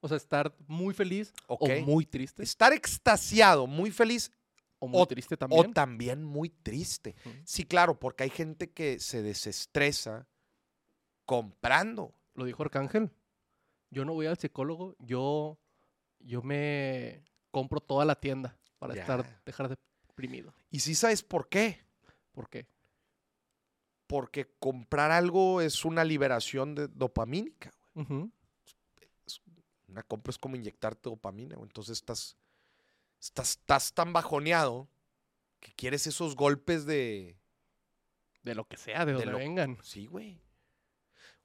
O sea, estar muy feliz o muy triste. Estar extasiado, muy feliz O muy o- triste o también. también muy triste. Sí, claro, porque hay gente que se desestresa comprando. Lo dijo Arcángel. Yo no voy al psicólogo. Yo, yo me compro toda la tienda para estar, dejar deprimido. Y sí sabes por qué. ¿Por qué? Porque comprar algo es una liberación de dopamínica. güey. Ujú. Una compra es como inyectarte dopamina. güey. Entonces estás, estás, estás tan bajoneado que quieres esos golpes de... De lo que sea, de De donde lo- vengan. Sí, güey.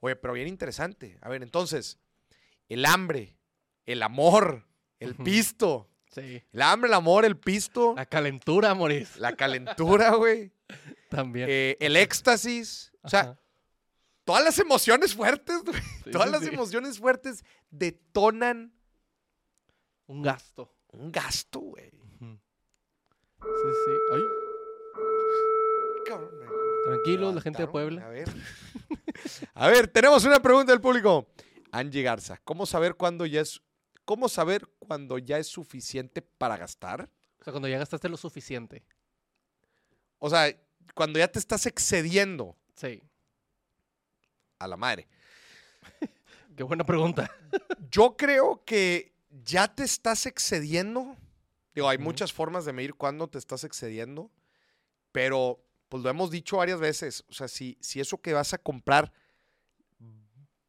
Oye, pero bien interesante. A ver, entonces, el hambre, el amor, el pisto. Sí. El hambre, el amor, el pisto, La calentura, Moris. la calentura, güey. *laughs* También. eh, el éxtasis. O sea, todas las emociones fuertes, güey. Sí, Todas sí, las emociones fuertes detonan Un gasto. un gasto, güey. Sí, sí. Ay, Cabrón, tranquilos, la gente de Puebla. A ver. *laughs* A ver, tenemos una pregunta del público. Angie Garza, ¿cómo saber cuándo ya es cómo saber cuándo ya es suficiente para gastar? O sea, cuando ya gastaste lo suficiente. O sea, cuando ya te estás excediendo Sí. a la madre. *laughs* Qué buena pregunta. *laughs* Yo creo que ya te estás excediendo. Digo, hay muchas formas de medir cuándo te estás excediendo, pero pues lo hemos dicho varias veces. O sea, si, si eso que vas a comprar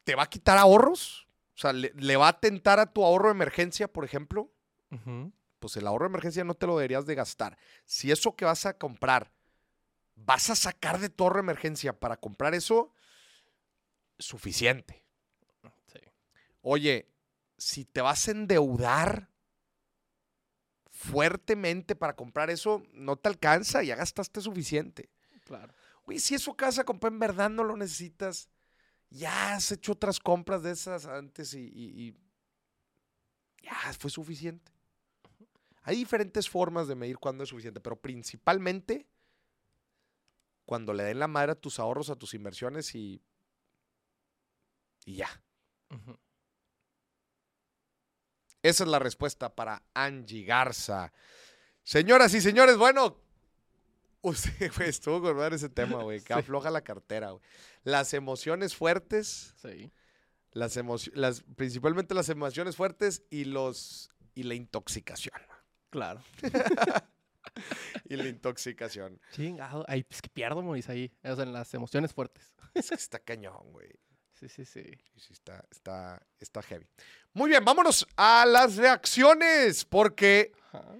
te va a quitar ahorros, o sea, le, le va a tentar a tu ahorro de emergencia, por ejemplo, pues el ahorro de emergencia no te lo deberías de gastar. Si eso que vas a comprar vas a sacar de de emergencia para comprar eso, suficiente. Sí. Oye, si te vas a endeudar fuertemente para comprar eso, no te alcanza, ya gastaste suficiente. Claro. Oye, si eso que vas a comprar en verdad no lo necesitas, ya has hecho otras compras de esas antes y, y- y ya fue suficiente. Hay diferentes formas de medir cuándo es suficiente, pero principalmente cuando le den la madre a tus ahorros, a tus inversiones y, y ya. Esa es la respuesta para Angie Garza. Señoras y señores, bueno, *laughs* usted güey, estuvo con madre ese tema, güey, *laughs* que Sí. afloja la cartera, güey. Las emociones fuertes, Sí. las las, principalmente las emociones fuertes y los y la intoxicación. Claro. *laughs* y la intoxicación. Chingado. Ay, pues que pierdo, Moris, ahí. O sea, en las emociones fuertes. Es que está cañón, güey. Sí, sí, sí. Sí, sí, está, está, está heavy. Muy bien, vámonos a las reacciones, porque Ajá.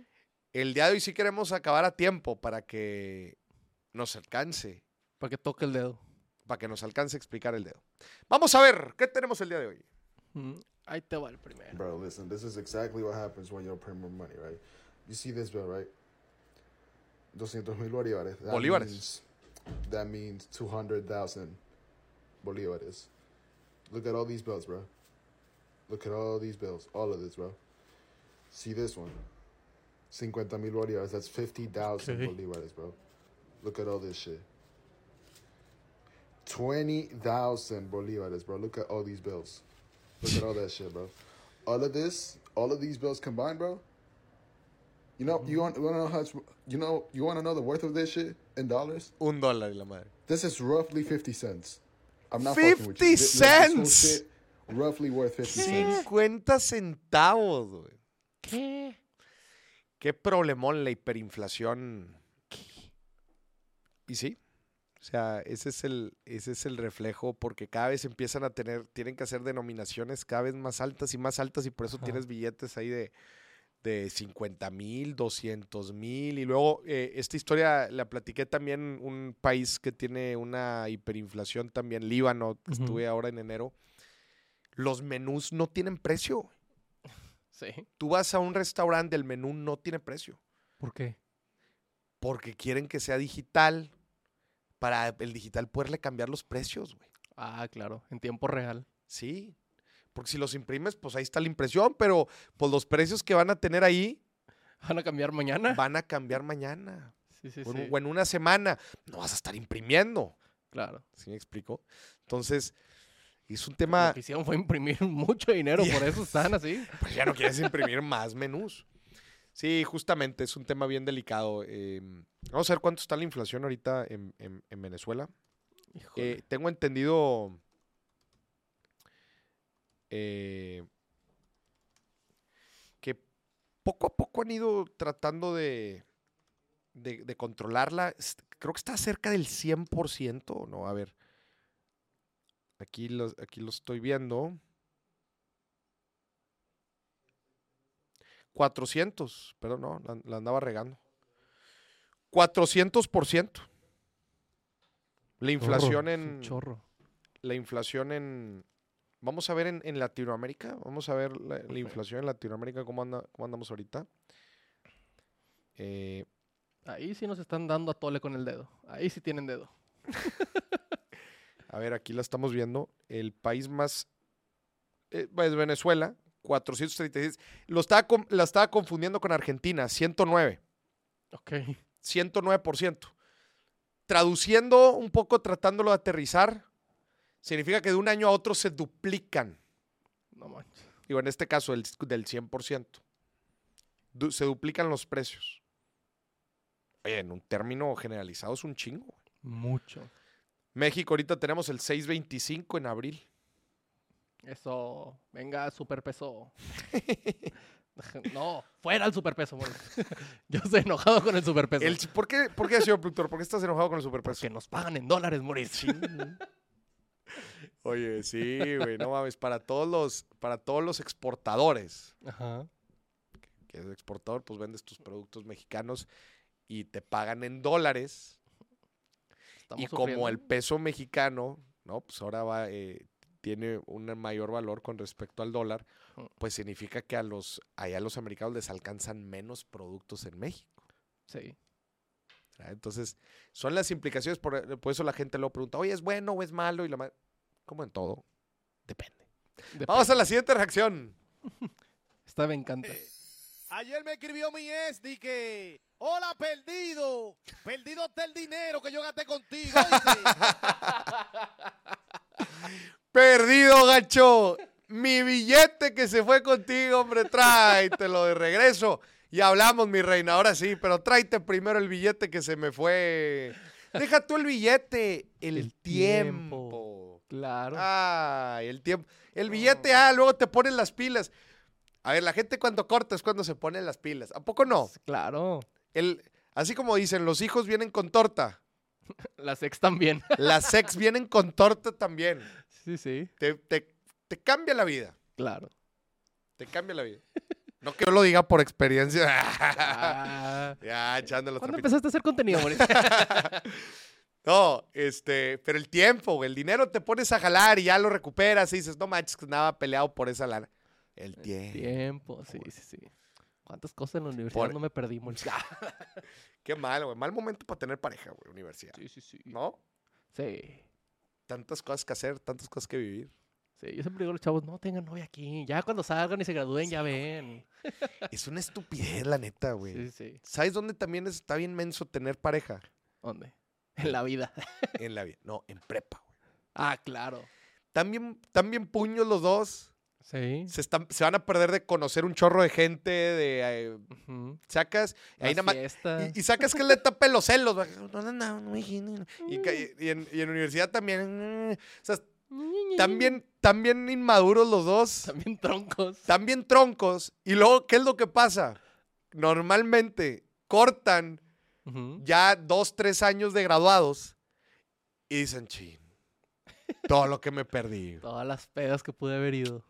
el día de hoy sí queremos acabar a tiempo para que nos alcance, Para que toque el dedo. para que nos alcance a explicar el dedo. Vamos a ver, ¿qué tenemos el día de hoy? Mm, Ahí te va el primero. Bro, listen, this is exactly what happens when you don't more money, right? You see this bill, right? 200 mil bolívares. That Bolívares. Means, that means 200,000 bolívares. Look at all these bills, bro. Look at all these bills. All of this, bro. See this one. 50 mil bolívares. That's 50,000 Okay. bolívares, bro. Look at all this shit. 20,000 bolívares, bro. Look at all these bills. Look at all that shit, bro. All of this, all of these bills combined, bro. You know, you want, you want to know how much, you know, you want to know the worth of this shit in dollars? Un dólar y la madre. This is roughly 50 cents. I'm not fucking with 50 you. This- this whole cents! shit roughly worth 50 cents. 50 centavos, güey. ¿Qué? Qué problemón la hiperinflación. Y sí, o sea, ese es el, ese es el reflejo porque cada vez empiezan a tener, tienen que hacer denominaciones cada vez más altas y más altas y por eso Ajá. tienes billetes ahí de, de 50 mil, 200 mil y luego eh, esta historia la platiqué también un país que tiene una hiperinflación también, Líbano, que estuve ahora en enero. Los menús no tienen precio. Sí. Tú vas a un restaurante, el menú no tiene precio ¿Por qué? porque quieren que sea digital para el digital poderle cambiar los precios, güey. Ah, claro. En tiempo real. Sí. Porque si los imprimes, pues ahí está la impresión, pero pues los precios que van a tener ahí ¿Van a cambiar mañana? van a cambiar mañana Sí, sí, o, sí. o en una semana. No vas a estar imprimiendo. Claro. ¿Sí me explico? Entonces, es un Lo tema, que hicieron fue imprimir *laughs* mucho dinero, por eso están así. *laughs* pues ya no quieres imprimir más menús. Sí, justamente, es un tema bien delicado. eh, vamos a ver cuánto está la inflación ahorita en, en- en Venezuela. Eh, tengo entendido eh, que poco a poco han ido tratando de, de, de controlarla. Creo que está cerca del 100%, ¿no? A ver. Aquí lo, aquí lo estoy viendo. 400, pero no, la, la andaba regando. 400%. La inflación Chorro, en Chorro. la inflación en vamos a ver en, en Latinoamérica, vamos a ver la, la inflación en Latinoamérica cómo anda cómo andamos ahorita. Eh, Ahí sí nos están dando a tole con el dedo. Ahí sí tienen dedo. *laughs* a ver, aquí la estamos viendo, el país más eh, es Venezuela, 436. Lo estaba la estaba confundiendo con Argentina, 109. Ok. 109%. Traduciendo un poco, tratándolo de aterrizar, significa que de un año a otro se duplican. No manches. Digo, en este caso, el, del 100%. Du- se duplican los precios. Oye, en un término generalizado es un chingo. Mucho. México ahorita tenemos el 6.25 en abril. Eso. Venga, superpeso. *laughs* no, fuera el superpeso, amor. *laughs* Yo estoy enojado con el superpeso. El- ¿por, qué, ¿Por qué, señor productor? ¿Por qué estás enojado con el superpeso? Porque nos pagan en dólares, Moris. *laughs* Oye, sí, güey, no mames. Para todos los, para todos los exportadores, Ajá. que es exportador, pues vendes tus productos mexicanos y te pagan en dólares. Estamos y como el peso mexicano, ¿no? Pues ahora va, eh, tiene un mayor valor con respecto al dólar, Mm. pues significa que a los, allá a los americanos les alcanzan menos productos en México. Sí. Entonces, son las implicaciones, por, por eso la gente luego pregunta, oye, ¿es bueno o es malo? Y la como en todo, depende. Depende. Vamos a la siguiente reacción. *laughs* Esta me encanta. Ayer me escribió mi ex di que, hola perdido, perdido está el dinero que yo gasté contigo. ¿oíste?". *laughs* Perdido, gacho. Mi billete que se fue contigo, hombre, tráetelo de regreso. Y hablamos, mi reina, ahora sí, pero tráete primero el billete que se me fue. Deja tú el billete, el, El tiempo. tiempo. Claro. Ay, el tiempo. El billete, ah, luego te ponen las pilas. A ver, la gente cuando corta es cuando se ponen las pilas. ¿A poco no? Claro. El, Así como dicen, los hijos vienen con torta. *laughs* Las ex también. *laughs* Las ex vienen con torta también. sí, sí. Te, te- te cambia la vida. Claro. Te cambia la vida. No que yo lo diga por experiencia. *laughs* Ah, ya, echando los ¿Cuándo trapitos. empezaste a hacer contenido, Mauricio? No, este, pero el tiempo, güey, el dinero te pones a jalar y ya lo recuperas y dices, no manches, que nada peleado por esa lana. El tiempo. Tiempo, sí, sí, sí. ¿Cuántas cosas en la universidad Por- no me perdí, Mauricio? *laughs* Qué mal, güey. Mal momento para tener pareja, güey, universidad. Sí, sí, sí. ¿No? Sí. Tantas cosas que hacer, tantas cosas que vivir. Sí, yo siempre digo a los chavos, no tengan novia aquí. Ya cuando salgan y se gradúen, ya ven. *laughs* Es una estupidez, la neta, güey. Sí, sí, sí. ¿Sabes dónde también está bien menso tener pareja? ¿Dónde? En la vida. En la vida. No, en prepa, güey. Ah, claro. También, también puños los dos. Sí. Se, están, se van a perder de conocer un chorro de gente, de... eh, sacas... y ahí nada más-. Y, y sacas que le tape los celos. No, no, no, y en, y en universidad también. mm, O sea, también, también inmaduros los dos. También troncos. También troncos. Y luego, ¿qué es lo que pasa? Normalmente cortan Ujú. ya dos, tres años de graduados y dicen, chin, todo lo que me perdí. *laughs* Todas las pedas que pude haber ido.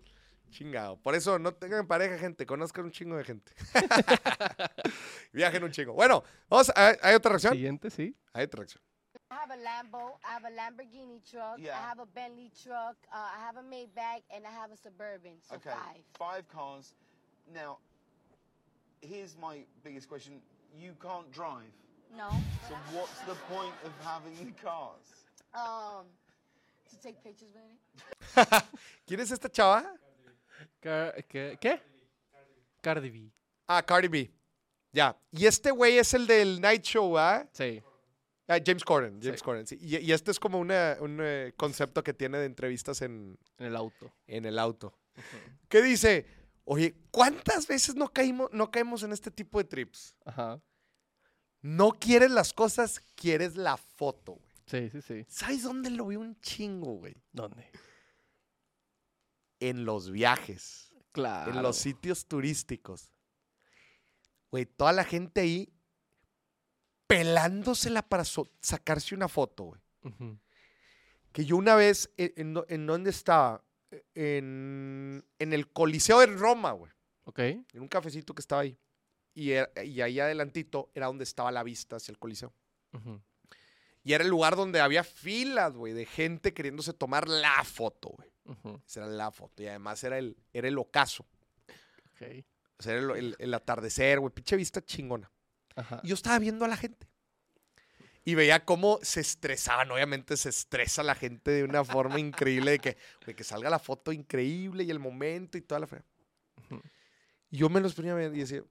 Chingado. Por eso no tengan pareja, gente. Conozcan un chingo de gente. *laughs* Viajen un chingo. Bueno, vamos. a- ¿Hay otra reacción? Siguiente, sí. Hay otra reacción. I have a Lambo, I have a Lamborghini truck, Yeah. I have a Bentley truck, uh, I have a Maybach, and I have a Suburban. So Okay, five. five cars. Now, here's my biggest question: You can't drive, No. so what's the point of having the cars? Um, to take pictures with it. *laughs* ¿Quién es esta chava? Car- ¿Qué? ¿Qué? Cardi B. Ah, Cardi B. Ya. Y este güey es el del Night Show, ¿ah? Sí. Ah, James Corden. James Sí. Corden, sí. Y, y este es como una- un eh, concepto que tiene de entrevistas en, En el auto. en el auto. ¿Qué dice? Oye, ¿cuántas veces no, caímos, no caemos en este tipo de trips? Ajá. No quieres las cosas, quieres la foto, güey. Sí, sí, sí. ¿Sabes dónde lo vi un chingo, güey? ¿Dónde? En los viajes. Claro. En los sitios turísticos. Güey, toda la gente ahí pelándosela para so- sacarse una foto, güey. Ujú. Que yo una vez, ¿en, en, en dónde estaba? En, en el Coliseo de Roma, güey. Ok. En un cafecito que estaba ahí. Y, era- y ahí adelantito era donde estaba la vista hacia el Coliseo. Y era el lugar donde había filas, güey, de gente queriéndose tomar la foto, güey. Ujú. Esa era la foto. Y además era el, era el ocaso. Ok. O sea, era el, el- el atardecer, güey. Pinche vista chingona. Ajá. Y yo estaba viendo a la gente. Y veía cómo se estresaban. Obviamente se estresa la gente de una forma increíble de que, güey, que salga la foto increíble y el momento y toda la fe. Ujú. Y yo me los ponía a ver y decía,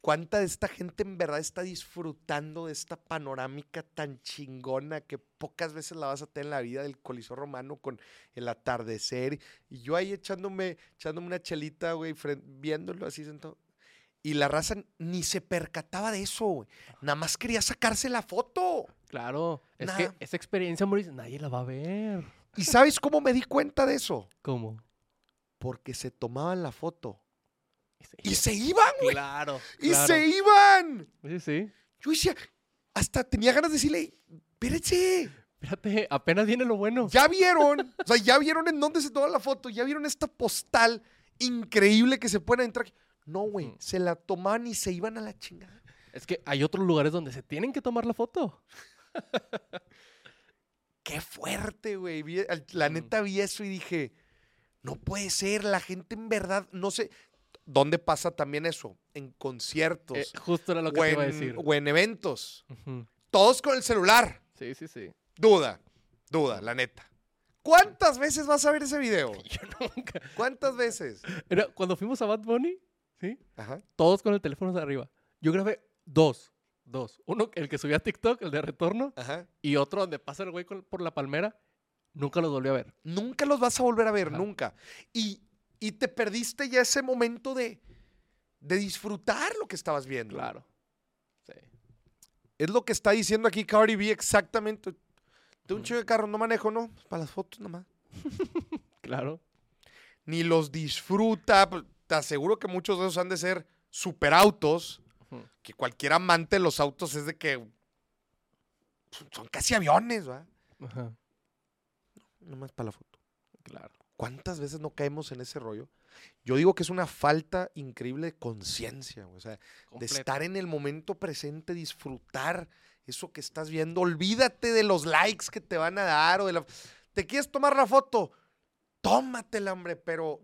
¿cuánta de esta gente en verdad está disfrutando de esta panorámica tan chingona que pocas veces la vas a tener en la vida del Coliseo Romano con el atardecer? Y yo ahí echándome, echándome una chelita, güey, viéndolo así sentado. Y la raza ni se percataba de eso, güey. Nada más quería sacarse la foto. Claro. Es Nah. que esa experiencia, Mauricio, nadie la va a ver. ¿Y sabes cómo me di cuenta de eso? ¿Cómo? Porque se tomaban la foto. Y se iban, güey. Claro. Y claro. se iban. Sí, sí. Yo decía, hasta tenía ganas de decirle, espérense, Fíjate, apenas viene lo bueno. ya vieron, o sea, ya vieron en dónde se toma la foto, ya vieron esta postal increíble que se pueden entrar. aquí?". No, güey, Mm. se la tomaban y se iban a la chingada. Es que hay otros lugares donde se tienen que tomar la foto. *laughs* Qué fuerte, güey. La neta vi eso y dije, no puede ser, la gente en verdad, no sé, ¿dónde pasa también eso? En conciertos Eh, justo era lo que te iba a decir. o en eventos. Todos con el celular. Sí, sí, sí. Duda, duda, la neta. ¿Cuántas veces vas a ver ese video? *laughs* Yo nunca. ¿Cuántas veces? Era cuando fuimos a Bad Bunny, ¿sí? Ajá. Todos con el teléfono hacia arriba. Yo grabé dos. Dos. Uno, el que subí a TikTok, el de retorno, Ajá. y otro donde pasa el güey por la palmera. Nunca los volví a ver. Nunca los vas a volver a ver, Ajá. nunca. Y, y te perdiste ya ese momento de, de disfrutar lo que estabas viendo. Claro. Sí. Es lo que está diciendo aquí Cardi B exactamente. De un chico de carro no manejo, ¿no? Para las fotos nomás. *laughs* Claro. Ni los disfruta. pues, Te aseguro que muchos de esos han de ser superautos. Que cualquier amante de los autos es de que son casi aviones, ¿va? Ajá, Nomás para la foto. claro. ¿Cuántas veces no caemos en ese rollo? Yo digo que es una falta increíble de conciencia, o sea, de estar en el momento presente, disfrutar eso que estás viendo. Olvídate de los likes que te van a dar o de la... ¿Te quieres tomar la foto? Tómatela, hombre, pero,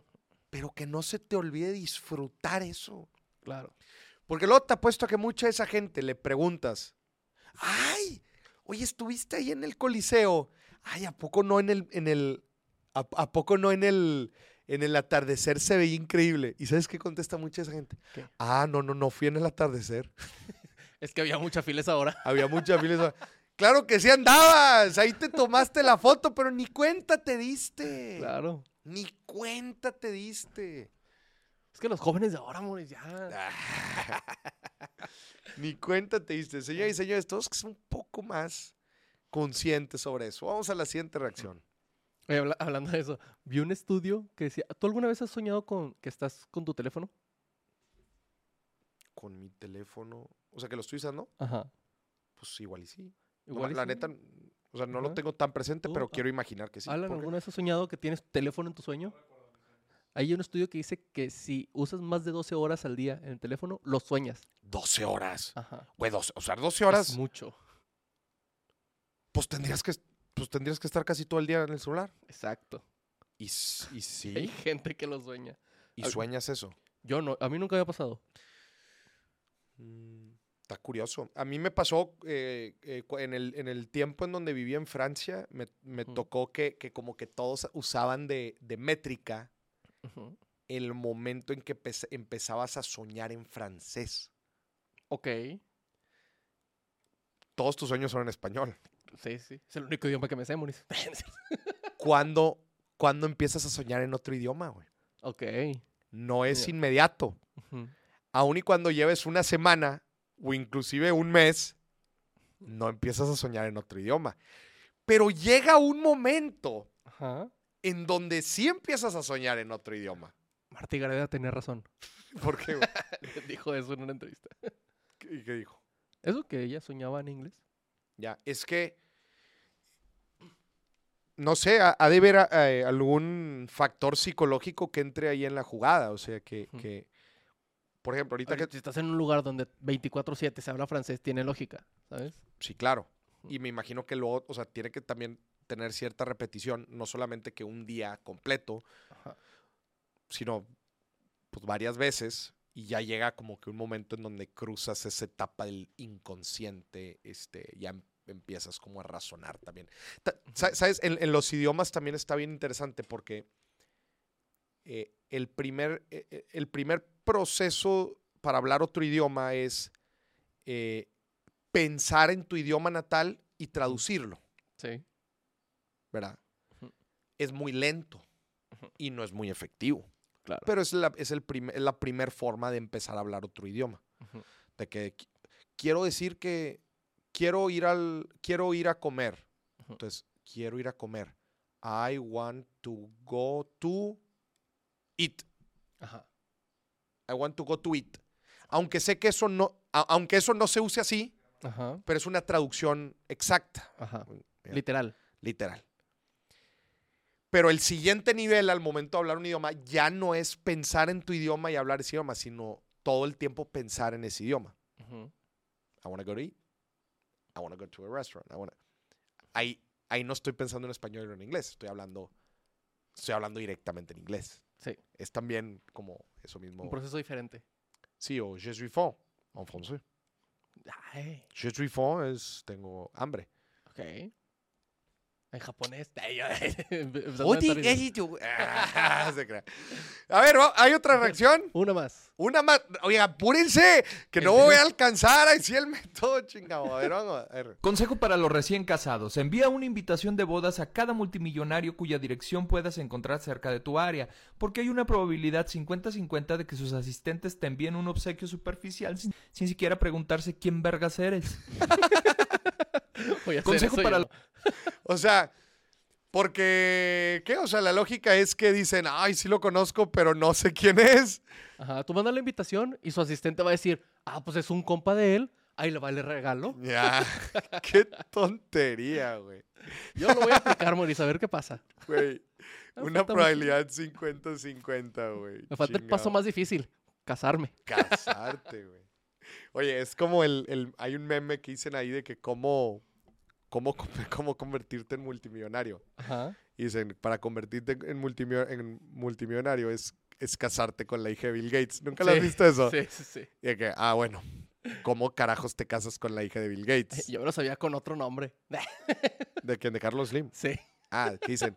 pero que no se te olvide disfrutar eso. Claro. Porque luego te apuesto a que mucha de esa gente le preguntas, ay, oye, estuviste ahí en el Coliseo. Ay, ¿a poco no en el, en el, a, a poco no en el, en el atardecer se veía increíble? ¿Y sabes qué contesta mucha esa gente? ¿Qué? Ah, no, no, no, fui en el atardecer. *laughs* Es que había mucha filas ahora. *laughs* Había mucha fila. Claro que sí andabas, ahí te tomaste la foto, pero ni cuenta te diste. Claro. Ni cuenta te diste. Es que los jóvenes de ahora, amores, ya. *laughs* Ni cuenta te diste. Señores y señores, todos que son un poco más conscientes sobre eso. Vamos a la siguiente reacción. Oye, habla- hablando de eso, vi un estudio que decía, ¿tú alguna vez has soñado con que estás con tu teléfono? Con mi teléfono. O sea, que lo estoy usando. Ajá. Pues igual y sí. No, Igual y la sí. neta, o sea, no lo tengo tan presente, Tú, pero ah, quiero imaginar que sí. Alan. ¿alguna vez has soñado que tienes tu teléfono en tu sueño? Hay un estudio que dice que si usas más de 12 horas al día en el teléfono, lo sueñas. 12 horas. Ajá. Güey, 12, o sea, 12 Es horas, mucho. pues tendrías que pues tendrías que estar casi todo el día en el celular. Exacto. Y, s- y *laughs* Hay sí, gente que lo sueña. y sueñas eso. Yo no, a mí nunca me ha pasado. Mm, Está curioso. A mí me pasó eh, eh, en, el, en el tiempo en donde vivía en Francia, me, tocó que, que como que todos usaban de, de métrica El momento en que empezabas a soñar en francés. Ok. Todos tus sueños son en español. Sí, sí. Es el único idioma que me sé, Moris. *laughs* ¿Cuándo, cuándo empiezas a soñar en otro idioma, güey? ok. No es inmediato. Ujú. Aun y cuando lleves una semana o inclusive un mes, no empiezas a soñar en otro idioma. Pero llega un momento Ajá. En donde sí empiezas a soñar en otro idioma. Martí Gareda tenía razón. *laughs* ¿Por qué? *laughs* Dijo eso en una entrevista. ¿Y qué dijo? ¿Eso que ella soñaba en inglés? Ya, es que, no sé, ha, ha de haber eh, algún factor psicológico que entre ahí en la jugada. O sea, que, por ejemplo, ahorita Ahorita, que... Si estás en un lugar donde 24-7 se habla francés, tiene lógica, ¿sabes? Sí, claro. Y me imagino que luego, o sea, tiene que también tener cierta repetición, no solamente que un día completo, Ajá. sino pues varias veces y ya llega como que un momento en donde cruzas esa etapa del inconsciente, este, ya em- empiezas como a razonar también. Ta- sa- ¿Sabes? En, en los idiomas también está bien interesante porque eh, el, primer, eh, eh, el primer proceso para hablar otro idioma es eh, pensar en tu idioma natal y traducirlo, Sí. ¿Verdad? Es muy lento y no es muy efectivo. Claro. Pero es la, es el prim- es la primer forma de empezar a hablar otro idioma. De que qui- quiero decir que quiero ir al quiero ir a comer. Entonces, quiero ir a comer. I want to go to eat. Ajá. I want to go to eat. Aunque sé que eso no a- aunque eso no se use así, Ajá. pero es una traducción exacta, Ajá. Literal. literal. Pero el siguiente nivel al momento de hablar un idioma ya no es pensar en tu idioma y hablar ese idioma, sino todo el tiempo pensar en ese idioma. Ujú. I want to go to eat. I want to go to a restaurant. I wanna- Ahí, ahí no estoy pensando en español o en inglés. Estoy hablando, estoy hablando directamente en inglés. Sí. Es también como eso mismo. Un proceso diferente. Sí, o je suis faim en francés. Ay, Je suis faim es tengo hambre. ok. En japonés. A ver, ¿hay otra reacción? Una más. Una más. Oiga, apúrense, que no voy a alcanzar a decir el método, *laughs* chingado. A ver, vamos a ver. Consejo para los recién casados. Envía una invitación de bodas a cada multimillonario cuya dirección puedas encontrar cerca de tu área, porque hay una probabilidad 50-50 de que sus asistentes te envíen un obsequio superficial sin, sin siquiera preguntarse quién vergas eres. *laughs* Voy a hacer Consejo eso para yo. *laughs* O sea, Porque, ¿qué? O sea, la lógica es que dicen, ay, sí lo conozco, pero no sé quién es. Ajá, tú mandas la invitación y su asistente va a decir, ah, pues es un compa de él, ahí le va el regalo. Ya, *laughs* qué tontería, güey. Yo lo voy a aplicar, Maurice, a ver qué pasa. Güey, Me una probabilidad 50-50, güey. Me falta el paso más difícil, casarme. Casarte, güey. Oye, es como el, el- Hay un meme que dicen ahí de que cómo... Cómo, *laughs* cómo convertirte en multimillonario. Ajá. Y dicen, para convertirte en, multimio- en multimillonario es, es casarte con la hija de Bill Gates. ¿Nunca lo has visto eso? Sí, sí, sí. Y de que, ah, bueno, ¿cómo carajos te casas con la hija de Bill Gates? *laughs* Yo me lo sabía con otro nombre. *laughs* ¿De quién? ¿De Carlos Slim? Sí. Ah, que dicen,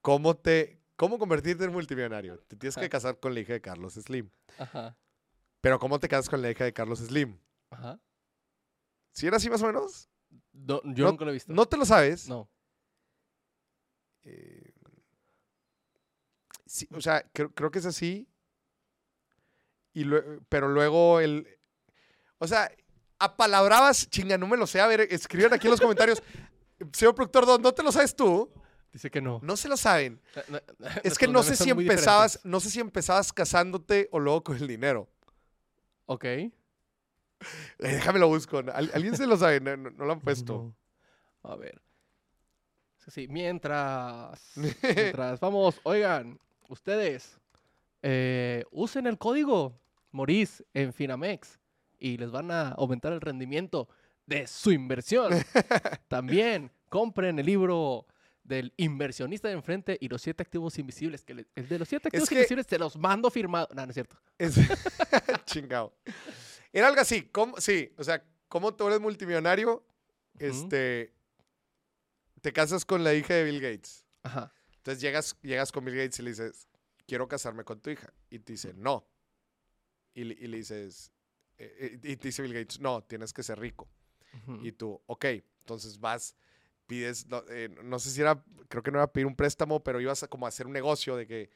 ¿cómo te... ¿Cómo convertirte en multimillonario? Te tienes que casar con la hija de Carlos Slim. Ajá. Pero ¿cómo te casas con la hija de Carlos Slim? Ajá. ¿Si era así más o menos? No, yo No- nunca lo he visto. ¿No te lo sabes? No. Eh, sí, o sea, creo, creo que es así. Y pero luego el. O sea, apalabrabas, chinga, no me lo sé. A ver, escriban aquí en los comentarios. *laughs* Señor productor, ¿no, ¿no te lo sabes tú? Dice que no. No se lo saben. Na- Es que no sé si empezabas, diferentes. no sé si empezabas casándote o luego con el dinero. Ok. Eh, déjame lo busco. ¿Al- ¿Alguien se lo sabe? No, no- no lo han *laughs* puesto. No. A ver. Sí, mientras. *laughs* mientras. Vamos, oigan, ustedes eh, usen el código Moris en Finamex y les van a aumentar el rendimiento de su inversión. *laughs* También compren el libro del inversionista de enfrente y los siete activos invisibles. Que le- el de los siete activos que- invisibles se los mando firmado. No, no es cierto. Es chingado. Era algo así, ¿cómo? sí, o sea, ¿cómo tú eres multimillonario? Este, te casas con la hija de Bill Gates. Ajá. Entonces llegas, llegas con Bill Gates y le dices, quiero casarme con tu hija. Y te dice, no. Y, le- y le dices, eh, eh, y te dice Bill Gates, no, tienes que ser rico. Y tú, ok, entonces vas, pides, no, eh, no sé si era, creo que no era pedir un préstamo, pero ibas a como a hacer un negocio de que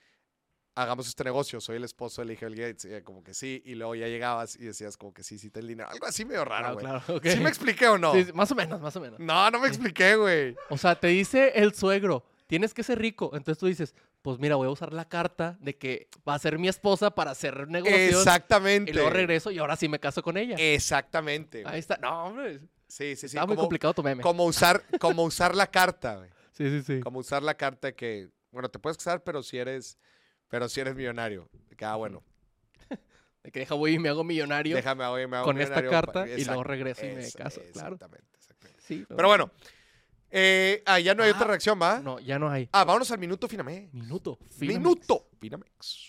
hagamos este negocio, soy el esposo de Bill Gates, y como que sí, y luego ya llegabas y decías como que sí, sí, te el dinero, algo así medio raro, Claro, güey. claro, ok. ¿Sí me expliqué o no? Sí, más o menos, más o menos. No, no me expliqué, güey. O sea, te dice el suegro, tienes que ser rico. Entonces tú dices, pues mira, voy a usar la carta de que va a ser mi esposa para hacer negocios. Exactamente. Y luego regreso y ahora sí me caso con ella. Exactamente. Ahí está. No, hombre. Sí, sí, sí. Está muy complicado tu meme. como usar, como usar la carta, güey. *laughs* Sí, sí, sí. Como usar la carta que, bueno, te puedes casar, pero si eres, pero si eres millonario. De que, ah, bueno, *laughs* De que deja voy y me hago millonario déjame, oye, me hago con esta millonario carta y luego regreso y me caso. Claro. Exactamente, exactamente. Sí, no. Pero bueno, eh, ah, ya no hay otra Ah, reacción, ¿va? No, ya no hay. Ah, vámonos al minuto Finamex. Minuto. Finamex. Minuto Finamex.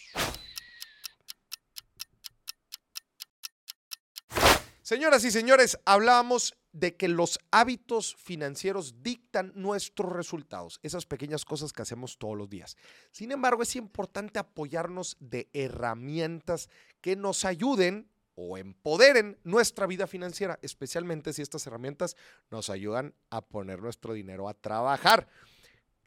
Señoras y señores, hablábamos de que los hábitos financieros dictan nuestros resultados, esas pequeñas cosas que hacemos todos los días. Sin embargo, es importante apoyarnos de herramientas que nos ayuden o empoderen nuestra vida financiera, especialmente si estas herramientas nos ayudan a poner nuestro dinero a trabajar.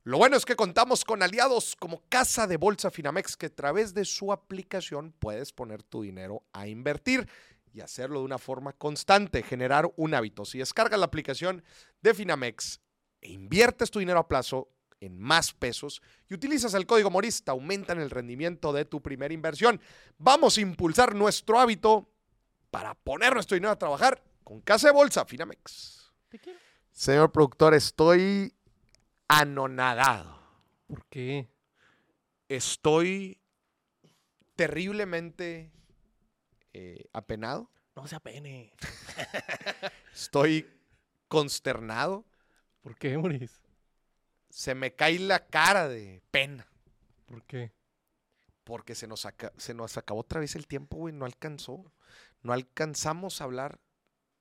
Lo bueno es que contamos con aliados como Casa de Bolsa Finamex, que a través de su aplicación puedes poner tu dinero a invertir y hacerlo de una forma constante, generar un hábito. Si descargas la aplicación de Finamex e inviertes tu dinero a plazo en más pesos y utilizas el código Morista, aumentan el rendimiento de tu primera inversión. Vamos a impulsar nuestro hábito para poner nuestro dinero a trabajar con Casa de Bolsa Finamex. Te quiero. Señor productor, estoy anonadado. ¿Por qué? Estoy terriblemente eh, apenado. No se apene. Estoy consternado. ¿Por qué, Maurice? Se me cae la cara de pena. ¿Por qué? Porque se nos, se nos acabó otra vez el tiempo, güey. No alcanzó. No alcanzamos a hablar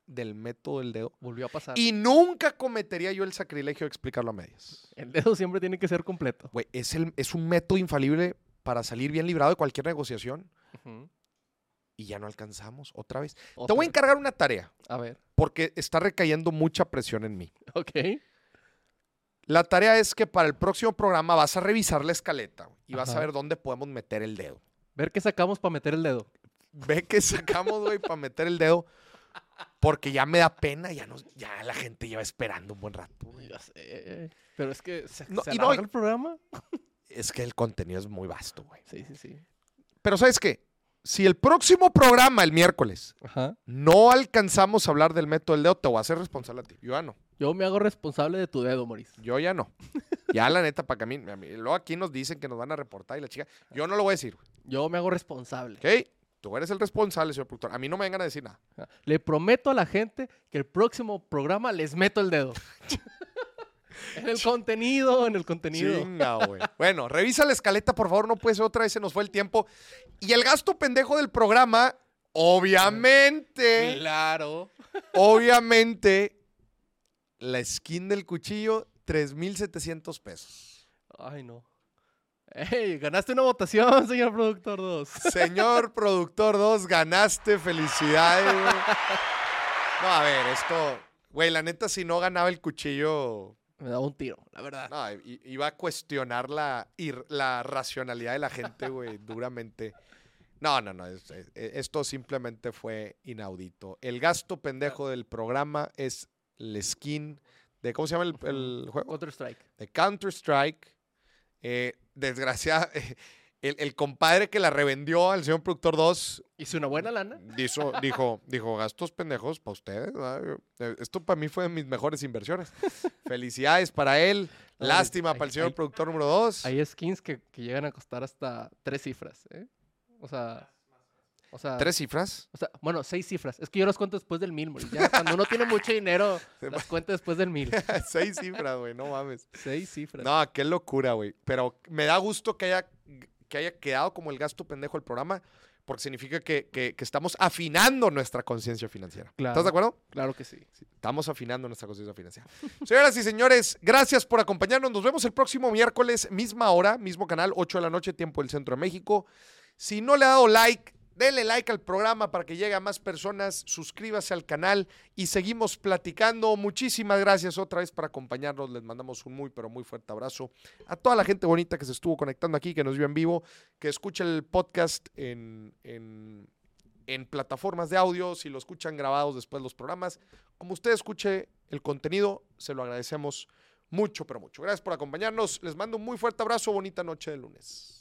del método del dedo. Volvió a pasar. Y nunca cometería yo el sacrilegio de explicarlo a medias. El dedo siempre tiene que ser completo. Güey, es, el, es un método infalible para salir bien librado de cualquier negociación. Ujú. Y ya no alcanzamos otra vez. Te voy a encargar una tarea. A ver. porque está recayendo mucha presión en mí. Ok. La tarea es que para el próximo programa vas a revisar la escaleta y vas a ver dónde podemos meter el dedo. Ver qué sacamos para meter el dedo. Ve que sacamos, güey, para meter el dedo. Porque ya me da pena, ya, no, ya la gente lleva esperando un buen rato. güey. Ya sé. Pero es que se, No, se y no, alarga y- el programa. Es que el contenido es muy vasto, güey. Sí, sí, sí. Pero ¿sabes qué? Si el próximo programa, el miércoles, Ajá. no alcanzamos a hablar del método del dedo, te voy a hacer responsable a ti. Yo ya no. Yo me hago responsable de tu dedo, Maurice. Yo ya no. Ya la neta, para que a mí, a mí- Luego aquí nos dicen que nos van a reportar y la chica. Yo no lo voy a decir, güey, Yo me hago responsable. ¿ok? Tú eres el responsable, señor productor. A mí no me vengan a decir nada. Le prometo a la gente que el próximo programa les meto el dedo. *laughs* en el contenido, en el contenido. Chinga, güey. Bueno, revisa la escaleta, por favor. No puede ser otra vez, se nos fue el tiempo. Y el gasto pendejo del programa, obviamente, Claro. obviamente, la skin del cuchillo, 3,700 pesos. Ay, no. Ey, ganaste una votación, *laughs* señor productor 2. Señor productor 2, ganaste. Felicidades, güey. No, a ver, esto. Güey, la neta, si no ganaba el cuchillo, Me daba un tiro, la verdad. no, iba a cuestionar la, ir- la racionalidad de la gente, güey, *laughs* duramente. No, no, no. es- es- esto simplemente fue inaudito. El gasto pendejo del programa es el skin de. ¿Cómo se llama el, el juego? Counter Strike. de Counter-Strike. Eh, desgraciada, *laughs* el, el compadre que la revendió al señor productor 2 Hice una buena lana. dijo, dijo, dijo gastos pendejos para ustedes. ¿verdad? Eh, Esto para mí fue de mis mejores inversiones. *laughs* Felicidades para él. Lástima hay- para el señor hay- productor número 2. Hay skins que, que llegan a costar hasta tres cifras, ¿eh? O sea... O sea, ¿Tres cifras? o sea, bueno, seis cifras. Es que yo las cuento después del mil. Ya cuando uno tiene mucho dinero, *laughs* las cuenta después del mil. *laughs* Seis cifras, güey, no mames. Seis cifras. No, qué locura, güey. Pero me da gusto que haya, que haya quedado como el gasto pendejo el programa, porque significa que, que- que estamos afinando nuestra conciencia financiera. ¿Estás de acuerdo? Claro que sí. Estamos afinando nuestra conciencia financiera. *laughs* Señoras y señores, gracias por acompañarnos. Nos vemos el próximo miércoles, misma hora, mismo canal, 8 de la noche, tiempo del centro de México. Si no le ha dado like, denle like al programa para que llegue a más personas. Suscríbase al canal y seguimos platicando. Muchísimas gracias otra vez por acompañarnos. Les mandamos un muy, pero muy fuerte abrazo a toda la gente bonita que se estuvo conectando aquí, que nos vio en vivo, que escucha el podcast en, en en plataformas de audio, si lo escuchan grabados después los programas. Como usted escuche el contenido, se lo agradecemos mucho, pero mucho. Gracias por acompañarnos. Les mando un muy fuerte abrazo. Bonita noche de lunes.